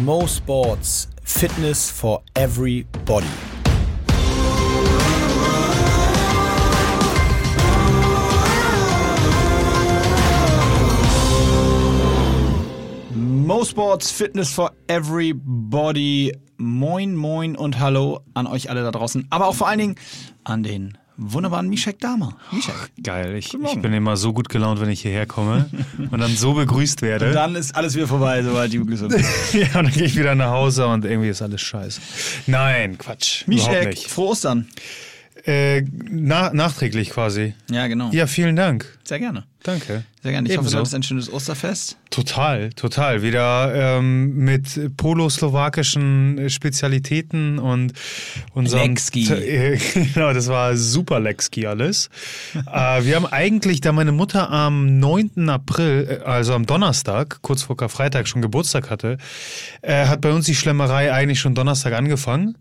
Mo Sports Fitness for Everybody. Mo Sports Fitness for Everybody. Moin, moin und hallo an euch alle da draußen, aber auch vor allen Dingen an den wunderbaren Mishek Dama. Mishek. Geil, ich, ich, bin immer so gut gelaunt, wenn ich hierher komme und dann so begrüßt werde. Und dann ist alles wieder vorbei, sobald die Begrüßung Ja, und dann gehe ich wieder nach Hause und irgendwie ist alles scheiße. Nein, Quatsch. Mishek, frohe Ostern. Äh, na, nachträglich quasi. Ja, genau. Ja, vielen Dank. Sehr gerne. Danke. Sehr gerne. Ich Ebenso. hoffe, du hattest ein schönes Osterfest. Total, total. Wieder ähm, mit poloslowakischen Spezialitäten und unserem... Lexki. genau, das war super Lexki alles. äh, wir haben eigentlich, da meine Mutter am 9. April, äh, also am Donnerstag, kurz vor Karfreitag, schon Geburtstag hatte, äh, hat bei uns die Schlemmerei eigentlich schon Donnerstag angefangen.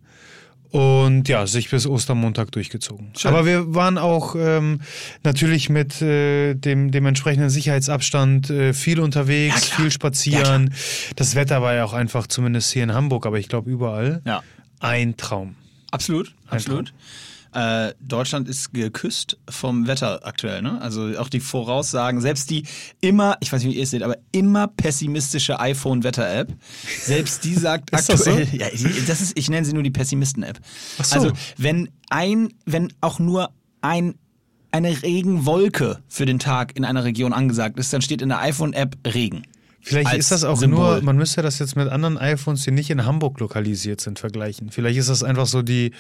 Und ja, sich bis Ostermontag durchgezogen. Schön. Aber wir waren auch ähm, natürlich mit äh, dem, dem entsprechenden Sicherheitsabstand äh, viel unterwegs, ja, viel spazieren. Ja, das Wetter war ja auch einfach, zumindest hier in Hamburg, aber ich glaube überall, ja. ein Traum. Absolut, ein absolut. Traum. Äh, Deutschland ist geküsst vom Wetter aktuell. Ne? Also auch die Voraussagen, selbst die immer, ich weiß nicht, wie ihr es seht, aber immer pessimistische iPhone-Wetter-App, selbst die sagt aktuell, das so? ja, das ist, ich nenne sie nur die Pessimisten-App. So. Also wenn ein, wenn auch nur ein eine Regenwolke für den Tag in einer Region angesagt ist, dann steht in der iPhone-App Regen. Vielleicht ist das auch Symbol. nur, man müsste das jetzt mit anderen iPhones, die nicht in Hamburg lokalisiert sind, vergleichen. Vielleicht ist das einfach so die,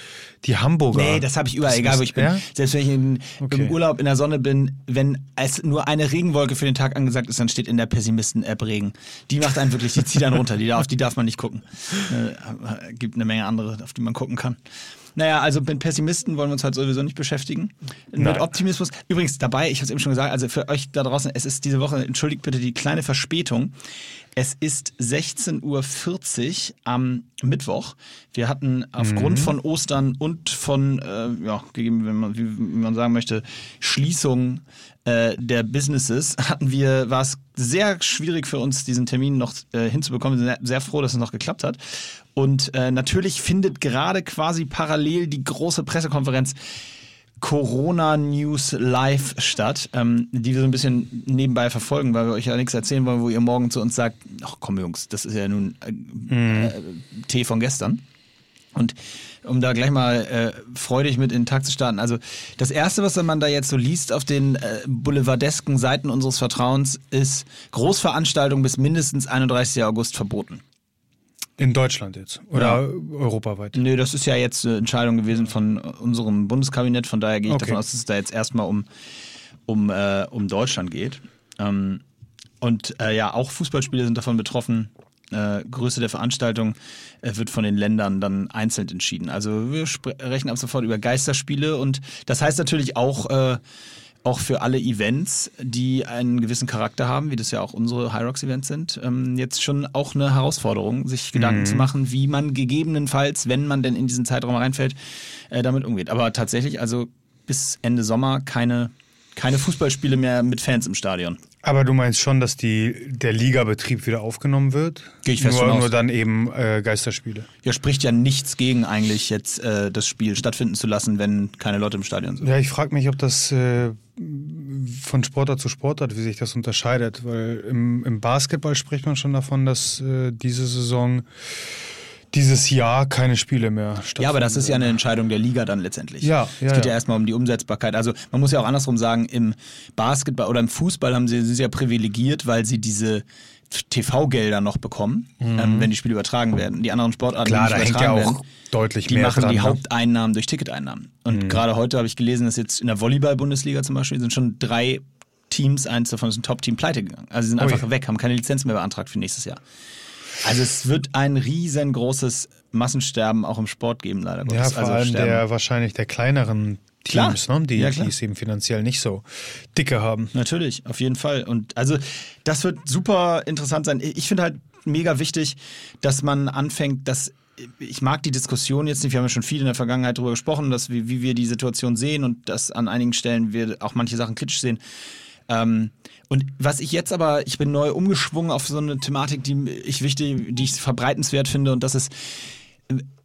die Hamburger. Nee, das habe ich überall, egal wo ich bin. Ja? Selbst wenn ich in, okay. im Urlaub in der Sonne bin, wenn es nur eine Regenwolke für den Tag angesagt ist, dann steht in der Pessimisten-App Regen. Die macht einen wirklich, die zieht dann runter, die, auf die darf man nicht gucken. Äh, gibt eine Menge andere, auf die man gucken kann. Naja, also mit Pessimisten wollen wir uns halt sowieso nicht beschäftigen. Nein. Mit Optimismus. Übrigens dabei, ich habe es eben schon gesagt, also für euch da draußen, es ist diese Woche, entschuldigt bitte die kleine Verspätung. Es ist 16.40 Uhr am Mittwoch. Wir hatten aufgrund mhm. von Ostern und von, äh, ja, gegeben, wenn man, wie man sagen möchte, Schließung äh, der Businesses, hatten wir, war es sehr schwierig für uns, diesen Termin noch äh, hinzubekommen. Wir sind sehr, froh, dass es noch geklappt hat. Und äh, natürlich findet gerade quasi parallel die große Pressekonferenz Corona News Live statt, ähm, die wir so ein bisschen nebenbei verfolgen, weil wir euch ja nichts erzählen wollen, wo ihr morgen zu uns sagt, ach komm Jungs, das ist ja nun äh, mhm. äh, Tee von gestern. Und um da gleich mal äh, freudig mit in den Tag zu starten. Also das Erste, was man da jetzt so liest auf den äh, boulevardesken Seiten unseres Vertrauens, ist Großveranstaltung bis mindestens 31. August verboten. In Deutschland jetzt oder ja. europaweit? Nö, das ist ja jetzt eine Entscheidung gewesen von unserem Bundeskabinett. Von daher gehe ich okay. davon aus, dass es da jetzt erstmal um, um, äh, um Deutschland geht. Ähm, und äh, ja, auch Fußballspiele sind davon betroffen. Äh, Größe der Veranstaltung äh, wird von den Ländern dann einzeln entschieden. Also wir sprechen ab sofort über Geisterspiele und das heißt natürlich auch äh, auch für alle Events, die einen gewissen Charakter haben, wie das ja auch unsere High Rocks Events sind, ähm, jetzt schon auch eine Herausforderung, sich Gedanken mhm. zu machen, wie man gegebenenfalls, wenn man denn in diesen Zeitraum reinfällt, äh, damit umgeht. Aber tatsächlich, also bis Ende Sommer keine, keine Fußballspiele mehr mit Fans im Stadion. Aber du meinst schon, dass die, der Ligabetrieb wieder aufgenommen wird? Gehe ich fest nur, nur dann eben äh, Geisterspiele. Ja, spricht ja nichts gegen eigentlich jetzt äh, das Spiel stattfinden zu lassen, wenn keine Leute im Stadion sind. Ja, ich frage mich, ob das äh, von Sportart zu Sportart, wie sich das unterscheidet. Weil im, im Basketball spricht man schon davon, dass äh, diese Saison dieses Jahr keine Spiele mehr stattfinden. Ja, aber das ist ja eine Entscheidung der Liga dann letztendlich. Ja, ja. Es geht ja, ja erstmal um die Umsetzbarkeit. Also man muss ja auch andersrum sagen, im Basketball oder im Fußball haben sie, sind sie ja privilegiert, weil sie diese TV-Gelder noch bekommen, mhm. ähm, wenn die Spiele übertragen werden. Die anderen Sportarten, Klar, die nicht übertragen ja werden, deutlich die mehr machen dran, die ne? Haupteinnahmen durch Ticketeinnahmen. Und mhm. gerade heute habe ich gelesen, dass jetzt in der Volleyball-Bundesliga zum Beispiel sind schon drei Teams, eins davon ist ein Top-Team, pleite gegangen. Also sie sind einfach Ui. weg, haben keine Lizenz mehr beantragt für nächstes Jahr. Also es wird ein riesengroßes Massensterben auch im Sport geben, leider Gottes. Ja, vor also allem Sterben. der wahrscheinlich der kleineren Teams, ne? die, ja, die es eben finanziell nicht so dicke haben. Natürlich, auf jeden Fall. Und also das wird super interessant sein. Ich finde halt mega wichtig, dass man anfängt, dass ich mag die Diskussion jetzt nicht, wir haben ja schon viel in der Vergangenheit darüber gesprochen, dass wie, wie wir die Situation sehen und dass an einigen Stellen wir auch manche Sachen kritisch sehen. Ähm, und was ich jetzt aber, ich bin neu umgeschwungen auf so eine Thematik, die ich wichtig, die ich verbreitenswert finde, und das ist,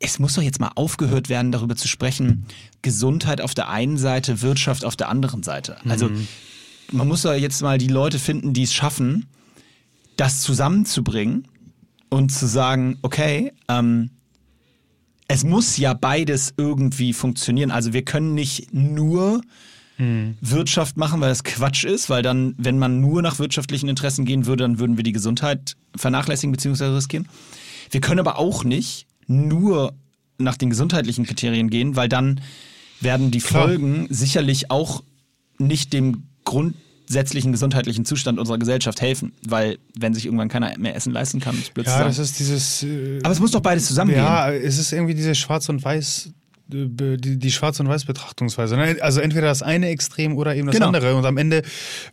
es muss doch jetzt mal aufgehört werden, darüber zu sprechen, Gesundheit auf der einen Seite, Wirtschaft auf der anderen Seite. Also mhm. man muss doch jetzt mal die Leute finden, die es schaffen, das zusammenzubringen und zu sagen, okay, ähm, es muss ja beides irgendwie funktionieren. Also wir können nicht nur hm. Wirtschaft machen, weil das Quatsch ist, weil dann, wenn man nur nach wirtschaftlichen Interessen gehen würde, dann würden wir die Gesundheit vernachlässigen bzw. riskieren. Wir können aber auch nicht nur nach den gesundheitlichen Kriterien gehen, weil dann werden die Klar. Folgen sicherlich auch nicht dem grundsätzlichen gesundheitlichen Zustand unserer Gesellschaft helfen, weil wenn sich irgendwann keiner mehr Essen leisten kann, ist plötzlich. Ja, das ist dieses. Äh, aber es muss doch beides zusammengehen. Ja, es ist irgendwie diese Schwarz und Weiß die, die Schwarz- und Weiß-Betrachtungsweise. Ne? Also entweder das eine Extrem oder eben das genau. andere. Und am Ende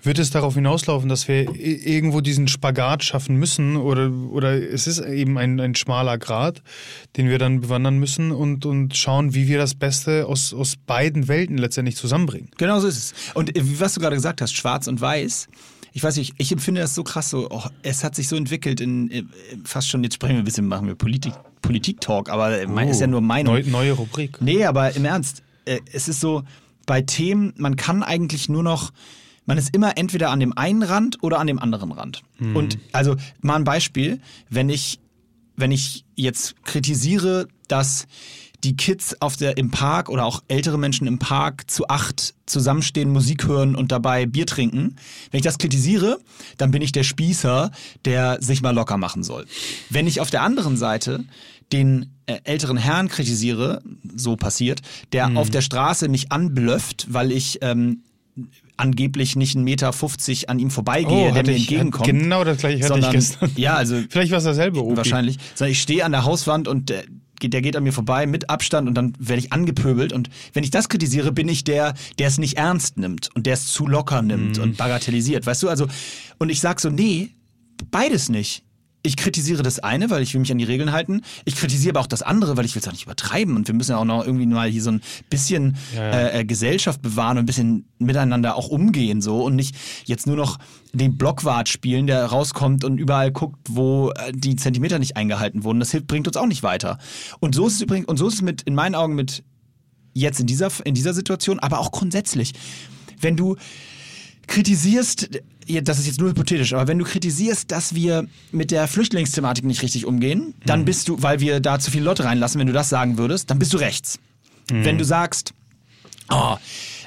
wird es darauf hinauslaufen, dass wir irgendwo diesen Spagat schaffen müssen oder, oder es ist eben ein, ein schmaler Grad, den wir dann bewandern müssen und, und schauen, wie wir das Beste aus, aus beiden Welten letztendlich zusammenbringen. Genau so ist es. Und äh, was du gerade gesagt hast, Schwarz und Weiß, ich weiß nicht, ich empfinde das so krass, so, oh, es hat sich so entwickelt in, äh, fast schon, jetzt sprechen wir ein bisschen, machen wir Politik, Politik-Talk, aber oh, ist ja nur Meinung. Neu, neue Rubrik. Nee, aber im Ernst, äh, es ist so, bei Themen, man kann eigentlich nur noch, man ist immer entweder an dem einen Rand oder an dem anderen Rand. Mhm. Und also mal ein Beispiel, wenn ich, wenn ich jetzt kritisiere, dass die Kids auf der, im Park oder auch ältere Menschen im Park zu acht zusammenstehen, Musik hören und dabei Bier trinken. Wenn ich das kritisiere, dann bin ich der Spießer, der sich mal locker machen soll. Wenn ich auf der anderen Seite den äh, älteren Herrn kritisiere, so passiert, der mhm. auf der Straße mich anblöfft, weil ich ähm, angeblich nicht einen Meter 50 an ihm vorbeigehe, oh, der mir ich, entgegenkommt. Genau das gleiche hatte sondern, ich gestern. Ja, also vielleicht war es dasselbe. Opi. Wahrscheinlich. Sondern ich stehe an der Hauswand und der, der geht an mir vorbei mit Abstand und dann werde ich angepöbelt. Und wenn ich das kritisiere, bin ich der, der es nicht ernst nimmt und der es zu locker nimmt mhm. und bagatellisiert. Weißt du, also, und ich sag so, nee, beides nicht ich kritisiere das eine, weil ich will mich an die Regeln halten. Ich kritisiere aber auch das andere, weil ich will es auch nicht übertreiben. Und wir müssen ja auch noch irgendwie mal hier so ein bisschen ja, ja. Äh, Gesellschaft bewahren und ein bisschen miteinander auch umgehen so und nicht jetzt nur noch den Blockwart spielen, der rauskommt und überall guckt, wo äh, die Zentimeter nicht eingehalten wurden. Das hilft, bringt uns auch nicht weiter. Und so ist es übrigens, und so ist es mit, in meinen Augen mit jetzt in dieser, in dieser Situation, aber auch grundsätzlich. Wenn du kritisierst, das ist jetzt nur hypothetisch, aber wenn du kritisierst, dass wir mit der Flüchtlingsthematik nicht richtig umgehen, dann mhm. bist du, weil wir da zu viele Leute reinlassen, wenn du das sagen würdest, dann bist du rechts. Mhm. Wenn du sagst, oh,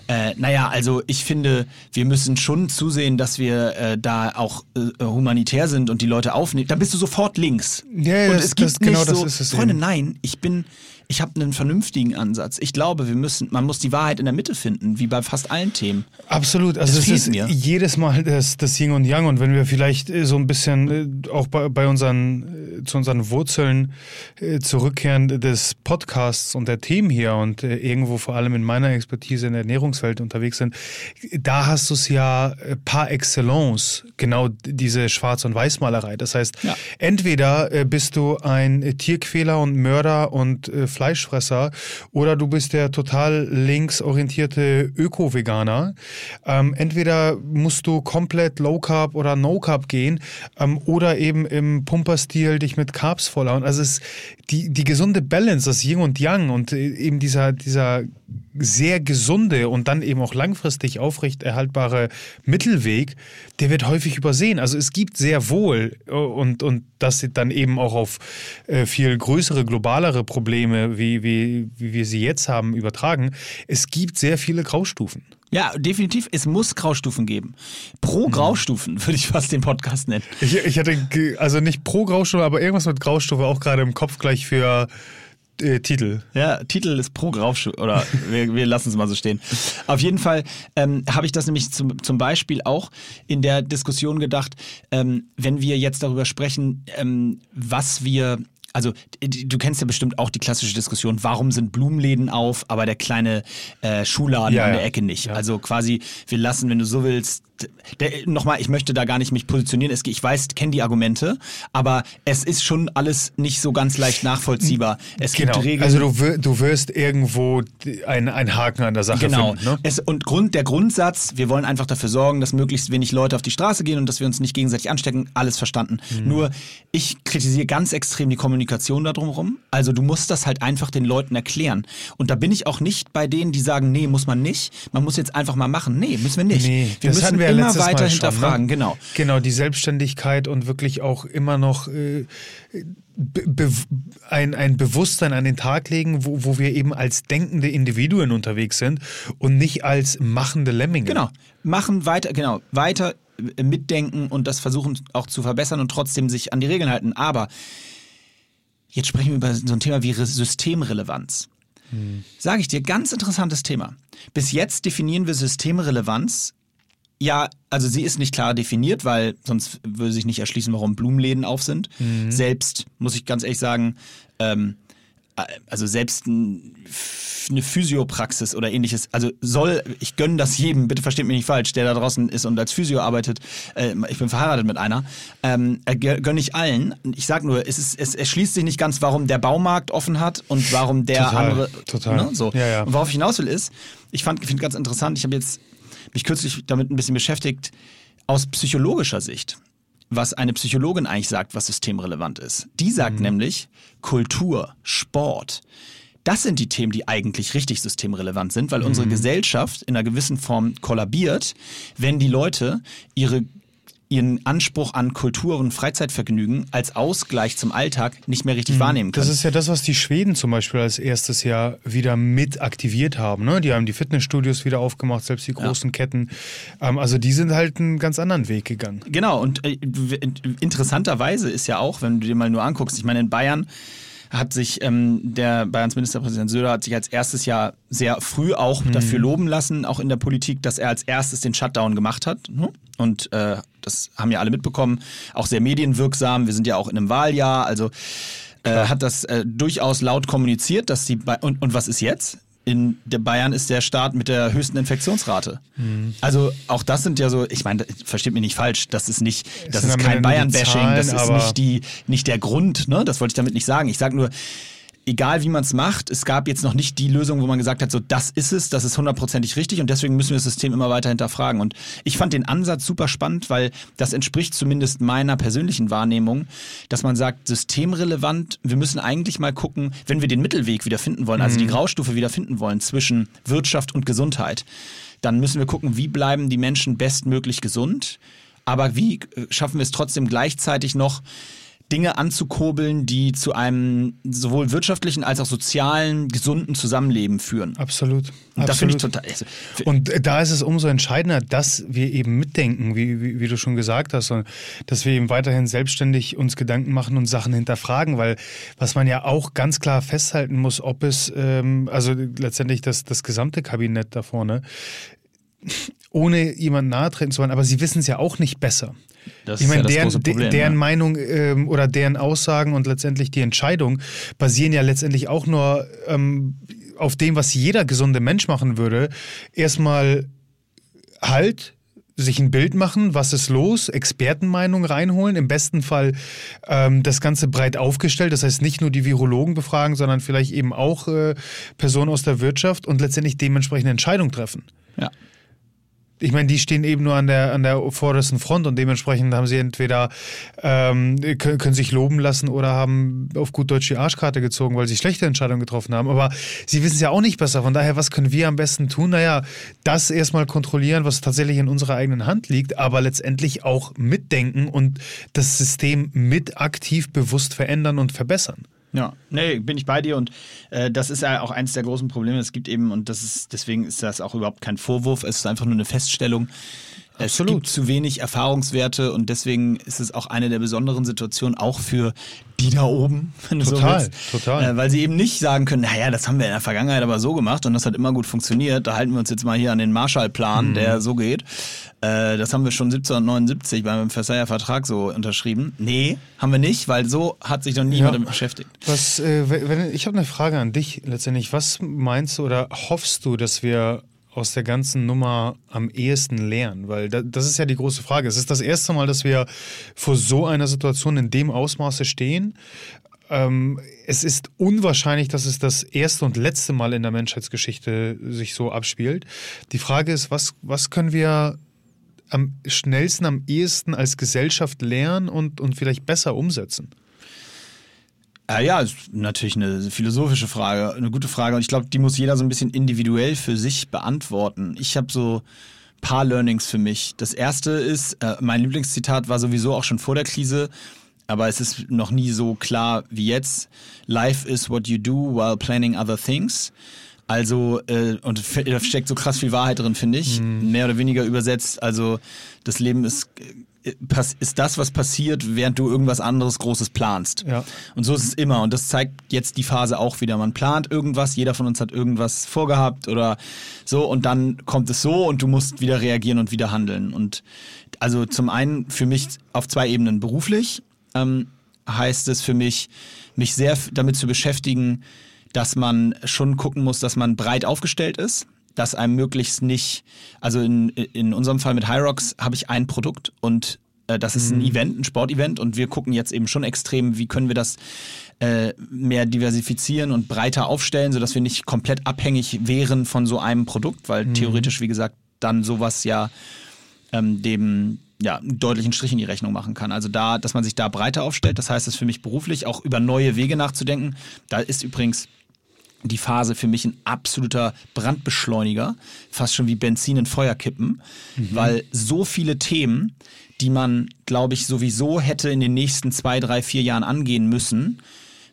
äh, naja, also ich finde, wir müssen schon zusehen, dass wir äh, da auch äh, humanitär sind und die Leute aufnehmen. Dann bist du sofort links. Ja, ja und das, es gibt das, genau nicht das so, ist es Freunde, eben. nein, ich bin, ich habe einen vernünftigen Ansatz. Ich glaube, wir müssen, man muss die Wahrheit in der Mitte finden, wie bei fast allen Themen. Absolut. Also das es ist mir. jedes Mal das, das Yin und Yang und wenn wir vielleicht äh, so ein bisschen äh, auch bei, bei unseren, äh, zu unseren Wurzeln zurückkehren des Podcasts und der Themen hier und irgendwo vor allem in meiner Expertise in der Ernährungswelt unterwegs sind, da hast du es ja par excellence, genau diese Schwarz- und Weißmalerei. Das heißt, ja. entweder bist du ein Tierquäler und Mörder und Fleischfresser oder du bist der total linksorientierte Öko-Veganer. Ähm, entweder musst du komplett Low Carb oder No Carb gehen ähm, oder eben im Pumperstil dich mit Carbs vollhauen. Also es, die, die gesunde Balance, das Yin und Yang und äh, eben dieser, dieser sehr gesunde und dann eben auch langfristig aufrechterhaltbare Mittelweg, der wird häufig übersehen. Also es gibt sehr wohl äh, und, und das dann eben auch auf äh, viel größere, globalere Probleme, wie, wie, wie wir sie jetzt haben, übertragen. Es gibt sehr viele Graustufen. Ja, definitiv. Es muss Graustufen geben. Pro mhm. Graustufen würde ich fast den Podcast nennen. Ich, ich hatte also nicht pro Graustufe, aber irgendwas mit Graustufe auch gerade im Kopf gleich für äh, Titel. Ja, Titel ist pro Graustufe. Oder wir, wir lassen es mal so stehen. Auf jeden Fall ähm, habe ich das nämlich zum, zum Beispiel auch in der Diskussion gedacht, ähm, wenn wir jetzt darüber sprechen, ähm, was wir also du kennst ja bestimmt auch die klassische Diskussion, warum sind Blumenläden auf, aber der kleine äh, Schuhladen ja, an der Ecke nicht. Ja. Also quasi, wir lassen, wenn du so willst, nochmal, ich möchte da gar nicht mich positionieren. Es, ich weiß, kenne die Argumente, aber es ist schon alles nicht so ganz leicht nachvollziehbar. Es genau. gibt Regeln. Also du, du wirst irgendwo einen Haken an der Sache genau. finden. Genau. Ne? und Grund, der Grundsatz, wir wollen einfach dafür sorgen, dass möglichst wenig Leute auf die Straße gehen und dass wir uns nicht gegenseitig anstecken, alles verstanden. Mhm. Nur ich kritisiere ganz extrem die Kommunikation da drumherum. Also du musst das halt einfach den Leuten erklären. Und da bin ich auch nicht bei denen, die sagen, nee, muss man nicht. Man muss jetzt einfach mal machen. Nee, müssen wir nicht. Nee, wir müssen wir immer weiter schon, hinterfragen, ne? genau. Genau, die Selbstständigkeit und wirklich auch immer noch äh, be ein, ein Bewusstsein an den Tag legen, wo, wo wir eben als denkende Individuen unterwegs sind und nicht als machende Lemminge. Genau, machen weiter, genau, weiter mitdenken und das versuchen auch zu verbessern und trotzdem sich an die Regeln halten. Aber jetzt sprechen wir über so ein Thema wie Systemrelevanz. Hm. Sage ich dir, ganz interessantes Thema. Bis jetzt definieren wir Systemrelevanz ja, also sie ist nicht klar definiert, weil sonst würde sich nicht erschließen, warum Blumenläden auf sind. Mhm. Selbst, muss ich ganz ehrlich sagen, ähm, äh, also selbst eine Physiopraxis oder ähnliches, also soll, ich gönne das jedem, bitte versteht mich nicht falsch, der da draußen ist und als Physio arbeitet, äh, ich bin verheiratet mit einer, ähm, äh, gönne ich allen. Ich sag nur, es, ist, es erschließt sich nicht ganz, warum der Baumarkt offen hat und warum der total, andere. Total. Ne, so. Ja, ja. Und worauf ich hinaus will ist, ich finde ganz interessant, ich habe jetzt mich kürzlich damit ein bisschen beschäftigt, aus psychologischer Sicht, was eine Psychologin eigentlich sagt, was systemrelevant ist. Die sagt mhm. nämlich Kultur, Sport. Das sind die Themen, die eigentlich richtig systemrelevant sind, weil mhm. unsere Gesellschaft in einer gewissen Form kollabiert, wenn die Leute ihre ihren Anspruch an Kultur und Freizeitvergnügen als Ausgleich zum Alltag nicht mehr richtig mhm. wahrnehmen können. Das ist ja das, was die Schweden zum Beispiel als erstes Jahr wieder mit aktiviert haben. Ne? Die haben die Fitnessstudios wieder aufgemacht, selbst die großen ja. Ketten. Ähm, also die sind halt einen ganz anderen Weg gegangen. Genau, und äh, interessanterweise ist ja auch, wenn du dir mal nur anguckst, ich meine in Bayern hat sich ähm, der Bayerns Ministerpräsident Söder hat sich als erstes Jahr sehr früh auch mhm. dafür loben lassen, auch in der Politik, dass er als erstes den Shutdown gemacht hat. Ne? Und äh, das haben ja alle mitbekommen, auch sehr medienwirksam. Wir sind ja auch in einem Wahljahr, also äh, hat das äh, durchaus laut kommuniziert, dass die ba und, und was ist jetzt? in der Bayern ist der Staat mit der höchsten Infektionsrate. Mhm. Also auch das sind ja so, ich meine, versteht mich nicht falsch, das ist nicht, das ist kein Bayern-Bashing, das ist nicht die, nicht der Grund, ne? Das wollte ich damit nicht sagen. Ich sage nur, egal wie man es macht, es gab jetzt noch nicht die Lösung, wo man gesagt hat, so das ist es, das ist hundertprozentig richtig und deswegen müssen wir das System immer weiter hinterfragen. Und ich fand den Ansatz super spannend, weil das entspricht zumindest meiner persönlichen Wahrnehmung, dass man sagt, systemrelevant, wir müssen eigentlich mal gucken, wenn wir den Mittelweg wieder finden wollen, also die mhm. Graustufe wieder finden wollen zwischen Wirtschaft und Gesundheit, dann müssen wir gucken, wie bleiben die Menschen bestmöglich gesund, aber wie äh, schaffen wir es trotzdem gleichzeitig noch, Dinge anzukurbeln, die zu einem sowohl wirtschaftlichen als auch sozialen, gesunden Zusammenleben führen. Absolut. Und da finde ich total. Also, und da ist es umso entscheidender, dass wir eben mitdenken, wie, wie, wie, du schon gesagt hast, und dass wir eben weiterhin selbstständig uns Gedanken machen und Sachen hinterfragen, weil was man ja auch ganz klar festhalten muss, ob es, ähm, also letztendlich das, das gesamte Kabinett da vorne, ohne jemanden nahe treten zu wollen, aber sie wissen es ja auch nicht besser. Das ich meine, ja deren, Problem, deren ja. Meinung ähm, oder deren Aussagen und letztendlich die Entscheidung basieren ja letztendlich auch nur ähm, auf dem, was jeder gesunde Mensch machen würde. Erstmal halt, sich ein Bild machen, was ist los, Expertenmeinung reinholen, im besten Fall ähm, das Ganze breit aufgestellt, das heißt nicht nur die Virologen befragen, sondern vielleicht eben auch äh, Personen aus der Wirtschaft und letztendlich dementsprechende Entscheidung treffen. Ja ich meine, die stehen eben nur an der, an der vordersten Front und dementsprechend haben sie entweder ähm, können, können sich loben lassen oder haben auf gut Deutsch die Arschkarte gezogen, weil sie schlechte Entscheidungen getroffen haben. Aber sie wissen es ja auch nicht besser. Von daher, was können wir am besten tun? Naja, das erstmal kontrollieren, was tatsächlich in unserer eigenen Hand liegt, aber letztendlich auch mitdenken und das System mit aktiv bewusst verändern und verbessern. Ja, nee, bin ich bei dir und äh, das ist ja auch eines der großen Probleme. Es gibt eben, und das ist, deswegen ist das auch überhaupt kein Vorwurf, es ist einfach nur eine Feststellung. Absolut. Es gibt zu wenig Erfahrungswerte und deswegen ist es auch eine der besonderen Situationen, auch für die da oben, wenn du total, so willst. Total, äh, Weil sie eben nicht sagen können, naja, das haben wir in der Vergangenheit aber so gemacht und das hat immer gut funktioniert. Da halten wir uns jetzt mal hier an den Marshallplan, mhm. der so geht. Äh, das haben wir schon 1779 beim Versailler Vertrag so unterschrieben. Nee, haben wir nicht, weil so hat sich noch niemand ja. beschäftigt. Was, äh, wenn, ich habe eine Frage an dich letztendlich. Was meinst du oder hoffst du, dass wir aus der ganzen Nummer am ehesten lernen? Weil das ist ja die große Frage. Es ist das erste Mal, dass wir vor so einer Situation in dem Ausmaße stehen. Ähm, es ist unwahrscheinlich, dass es das erste und letzte Mal in der Menschheitsgeschichte sich so abspielt. Die Frage ist, was, was können wir am schnellsten, am ehesten als Gesellschaft lernen und, und vielleicht besser umsetzen? Ja, ja, ist natürlich eine philosophische Frage, eine gute Frage. Und ich glaube, die muss jeder so ein bisschen individuell für sich beantworten. Ich habe so ein paar Learnings für mich. Das erste ist, äh, mein Lieblingszitat war sowieso auch schon vor der Krise, aber es ist noch nie so klar wie jetzt. Life is what you do while planning other things. Also, äh, und da steckt so krass viel Wahrheit drin, finde ich. Mhm. Mehr oder weniger übersetzt. Also, das Leben ist ist das, was passiert, während du irgendwas anderes Großes planst. Ja. Und so ist es immer. Und das zeigt jetzt die Phase auch wieder. Man plant irgendwas, jeder von uns hat irgendwas vorgehabt oder so, und dann kommt es so und du musst wieder reagieren und wieder handeln. Und also zum einen für mich auf zwei Ebenen beruflich ähm, heißt es für mich, mich sehr damit zu beschäftigen, dass man schon gucken muss, dass man breit aufgestellt ist dass einem möglichst nicht, also in, in unserem Fall mit Hyrox habe ich ein Produkt und äh, das ist ein mhm. Event, ein Sportevent und wir gucken jetzt eben schon extrem, wie können wir das äh, mehr diversifizieren und breiter aufstellen, sodass wir nicht komplett abhängig wären von so einem Produkt, weil mhm. theoretisch, wie gesagt, dann sowas ja ähm, dem ja, einen deutlichen Strich in die Rechnung machen kann. Also da, dass man sich da breiter aufstellt, das heißt es für mich beruflich auch über neue Wege nachzudenken. Da ist übrigens die Phase für mich ein absoluter Brandbeschleuniger, fast schon wie Benzin in Feuer kippen, mhm. weil so viele Themen, die man, glaube ich, sowieso hätte in den nächsten zwei, drei, vier Jahren angehen müssen,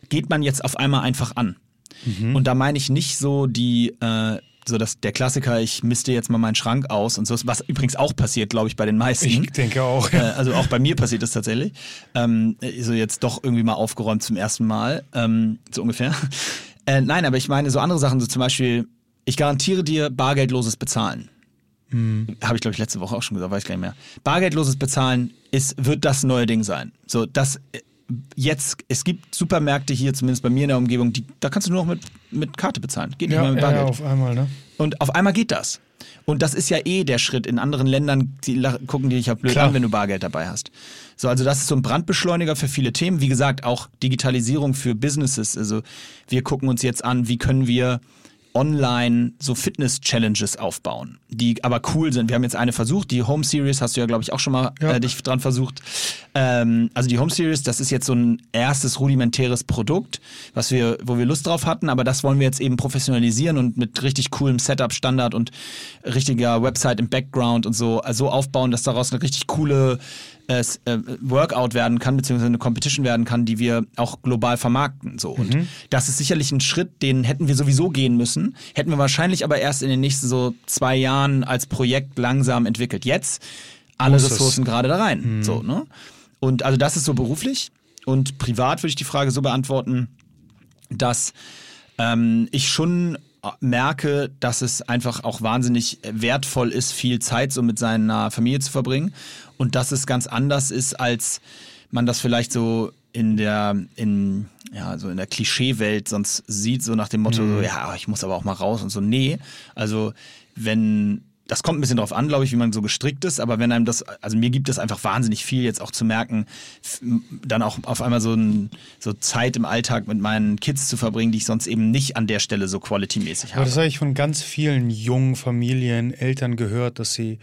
geht man jetzt auf einmal einfach an. Mhm. Und da meine ich nicht so die, äh, so dass der Klassiker, ich misste jetzt mal meinen Schrank aus und so, was übrigens auch passiert, glaube ich, bei den meisten. Ich denke auch. Ja. Äh, also auch bei mir passiert das tatsächlich. Ähm, so jetzt doch irgendwie mal aufgeräumt zum ersten Mal, ähm, so ungefähr. Äh, nein, aber ich meine so andere Sachen, so zum Beispiel, ich garantiere dir bargeldloses Bezahlen. Mhm. Habe ich, glaube ich, letzte Woche auch schon gesagt, weiß ich gar nicht mehr. Bargeldloses Bezahlen ist, wird das neue Ding sein. So, das äh, jetzt, es gibt Supermärkte hier, zumindest bei mir in der Umgebung, die, da kannst du nur noch mit, mit Karte bezahlen. Geht nicht ja, mehr mit Bargeld. Ja, auf einmal, ne? Und auf einmal geht das. Und das ist ja eh der Schritt. In anderen Ländern die gucken die dich ja blöd Klar. an, wenn du Bargeld dabei hast. So, also das ist so ein Brandbeschleuniger für viele Themen. Wie gesagt, auch Digitalisierung für Businesses. Also wir gucken uns jetzt an, wie können wir online so Fitness-Challenges aufbauen, die aber cool sind. Wir haben jetzt eine versucht, die Home Series hast du ja, glaube ich, auch schon mal ja. äh, dich dran versucht. Ähm, also die Home Series, das ist jetzt so ein erstes rudimentäres Produkt, was wir, wo wir Lust drauf hatten, aber das wollen wir jetzt eben professionalisieren und mit richtig coolem Setup, Standard und richtiger Website im Background und so, also aufbauen, dass daraus eine richtig coole äh, Workout werden kann, beziehungsweise eine Competition werden kann, die wir auch global vermarkten. So. Und mhm. das ist sicherlich ein Schritt, den hätten wir sowieso gehen müssen, hätten wir wahrscheinlich aber erst in den nächsten so zwei Jahren als Projekt langsam entwickelt. Jetzt alle Muss Ressourcen gerade da rein. Mhm. So, ne? Und also das ist so beruflich. Und privat würde ich die Frage so beantworten, dass ähm, ich schon merke, dass es einfach auch wahnsinnig wertvoll ist, viel Zeit so mit seiner Familie zu verbringen und dass es ganz anders ist, als man das vielleicht so in der in ja so in der Klischeewelt sonst sieht so nach dem Motto mhm. so, ja ich muss aber auch mal raus und so nee also wenn das kommt ein bisschen drauf an, glaube ich, wie man so gestrickt ist, aber wenn einem das, also mir gibt es einfach wahnsinnig viel jetzt auch zu merken, dann auch auf einmal so, ein, so Zeit im Alltag mit meinen Kids zu verbringen, die ich sonst eben nicht an der Stelle so quality-mäßig habe. Aber das habe ich von ganz vielen jungen Familien, Eltern gehört, dass sie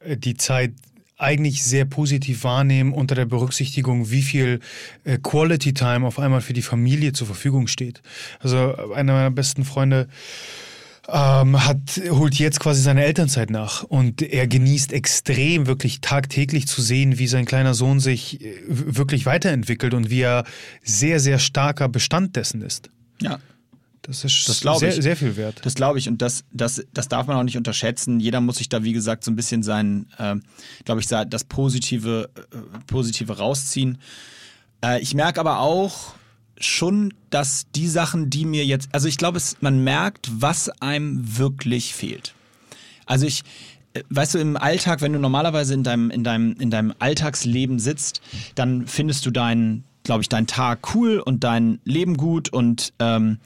äh, die Zeit eigentlich sehr positiv wahrnehmen unter der Berücksichtigung, wie viel äh, Quality Time auf einmal für die Familie zur Verfügung steht. Also einer meiner besten Freunde ähm, hat, holt jetzt quasi seine Elternzeit nach und er genießt extrem wirklich tagtäglich zu sehen, wie sein kleiner Sohn sich äh, wirklich weiterentwickelt und wie er sehr, sehr starker Bestand dessen ist. Ja. Das ist das sehr, ich. sehr viel wert. Das glaube ich und das, das, das darf man auch nicht unterschätzen. Jeder muss sich da, wie gesagt, so ein bisschen sein, äh, glaube ich, das Positive, äh, Positive rausziehen. Äh, ich merke aber auch, schon, dass die Sachen, die mir jetzt, also ich glaube, man merkt, was einem wirklich fehlt. Also ich, äh, weißt du, im Alltag, wenn du normalerweise in deinem, in deinem, in deinem Alltagsleben sitzt, dann findest du deinen, glaube ich, deinen Tag cool und dein Leben gut und ähm,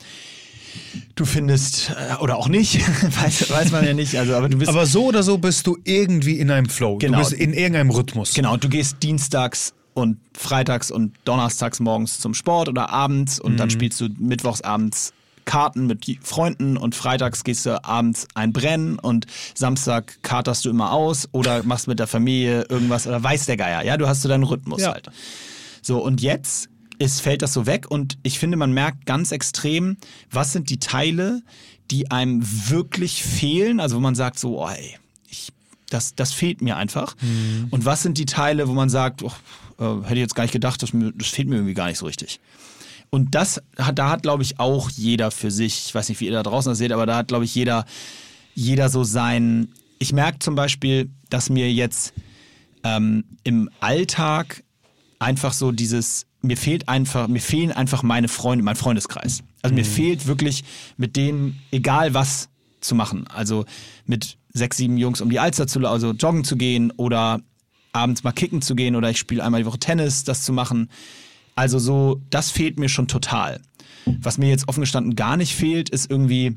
Du findest, äh, oder auch nicht, weiß, weiß man ja nicht. Also, aber, du bist, aber so oder so bist du irgendwie in einem Flow. Genau. Du bist in irgendeinem Rhythmus. Genau, du gehst dienstags und freitags und donnerstags morgens zum Sport oder abends und mhm. dann spielst du mittwochs abends Karten mit Freunden und freitags gehst du abends ein Brennen und Samstag karterst du immer aus oder machst mit der Familie irgendwas oder weiß der Geier. Ja, du hast so deinen Rhythmus ja. halt. So, und jetzt ist, fällt das so weg und ich finde, man merkt ganz extrem, was sind die Teile, die einem wirklich fehlen, also wo man sagt so, oh, ey, ich, das, das fehlt mir einfach. Mhm. Und was sind die Teile, wo man sagt, oh, äh, hätte ich jetzt gar nicht gedacht, das, das fehlt mir irgendwie gar nicht so richtig. Und das hat, da hat, glaube ich, auch jeder für sich, ich weiß nicht, wie ihr da draußen das seht, aber da hat, glaube ich, jeder, jeder so sein. Ich merke zum Beispiel, dass mir jetzt ähm, im Alltag einfach so dieses, mir fehlt einfach, mir fehlen einfach meine Freunde, mein Freundeskreis. Also mhm. mir fehlt wirklich mit denen, egal was zu machen. Also mit sechs, sieben Jungs um die Alster zu, also joggen zu gehen oder abends mal kicken zu gehen oder ich spiele einmal die Woche Tennis, das zu machen. Also so, das fehlt mir schon total. Was mir jetzt offen gestanden gar nicht fehlt, ist irgendwie,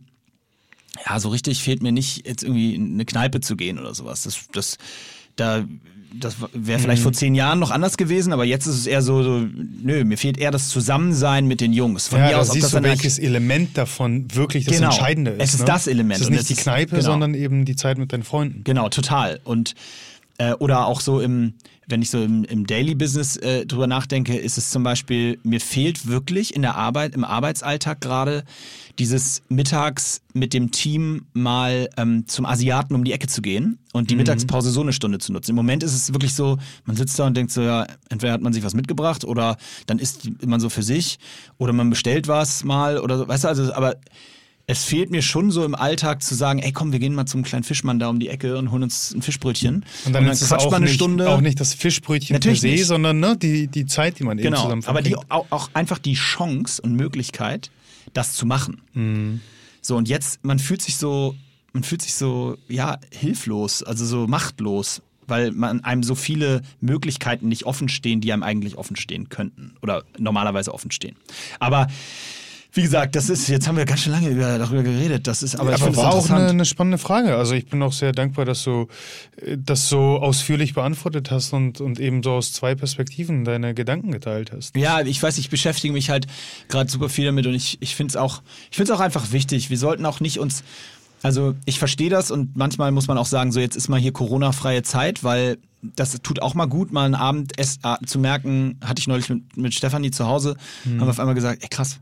ja, so richtig fehlt mir nicht, jetzt irgendwie in eine Kneipe zu gehen oder sowas. Das, das, da, das wäre vielleicht mhm. vor zehn Jahren noch anders gewesen, aber jetzt ist es eher so, so nö, mir fehlt eher das Zusammensein mit den Jungs. Von ja, mir aus, da siehst du, welches Element davon wirklich das genau, Entscheidende ist. Es ist ne? das Element. Es ist nicht die Kneipe, genau. sondern eben die Zeit mit deinen Freunden. Genau, total. Und äh, oder auch so im, wenn ich so im, im Daily Business äh, drüber nachdenke, ist es zum Beispiel, mir fehlt wirklich in der Arbeit, im Arbeitsalltag gerade dieses mittags mit dem Team mal ähm, zum Asiaten um die Ecke zu gehen und die mhm. Mittagspause so eine Stunde zu nutzen. Im Moment ist es wirklich so, man sitzt da und denkt so, ja, entweder hat man sich was mitgebracht oder dann isst man so für sich oder man bestellt was mal oder so, weißt du, also, aber es fehlt mir schon so im Alltag zu sagen, ey komm, wir gehen mal zum kleinen Fischmann da um die Ecke und holen uns ein Fischbrötchen. Und dann, und dann ist es auch, eine nicht, Stunde. auch nicht das Fischbrötchen Natürlich per se, nicht. sondern ne, die, die Zeit, die man genau, eben zusammen verbringt. Aber die, auch, auch, einfach die Chance und Möglichkeit, das zu machen. Mhm. So, und jetzt, man fühlt sich so, man fühlt sich so, ja, hilflos, also so machtlos, weil man einem so viele Möglichkeiten nicht offen stehen, die einem eigentlich offen stehen könnten oder normalerweise offen stehen. Aber wie gesagt, das ist, jetzt haben wir ganz schön lange über, darüber geredet. Das ist, aber, ja, ich aber war auch eine, eine, spannende Frage. Also ich bin auch sehr dankbar, dass du äh, das so ausführlich beantwortet hast und, und eben so aus zwei Perspektiven deine Gedanken geteilt hast. Ja, ich weiß, ich beschäftige mich halt gerade super viel damit und ich, ich finde es auch, ich finde es auch einfach wichtig. Wir sollten auch nicht uns, also ich verstehe das und manchmal muss man auch sagen, so jetzt ist mal hier Corona-freie Zeit, weil das tut auch mal gut, mal einen Abend äh, zu merken, hatte ich neulich mit, mit Stefanie zu Hause, hm. haben wir auf einmal gesagt, ey krass,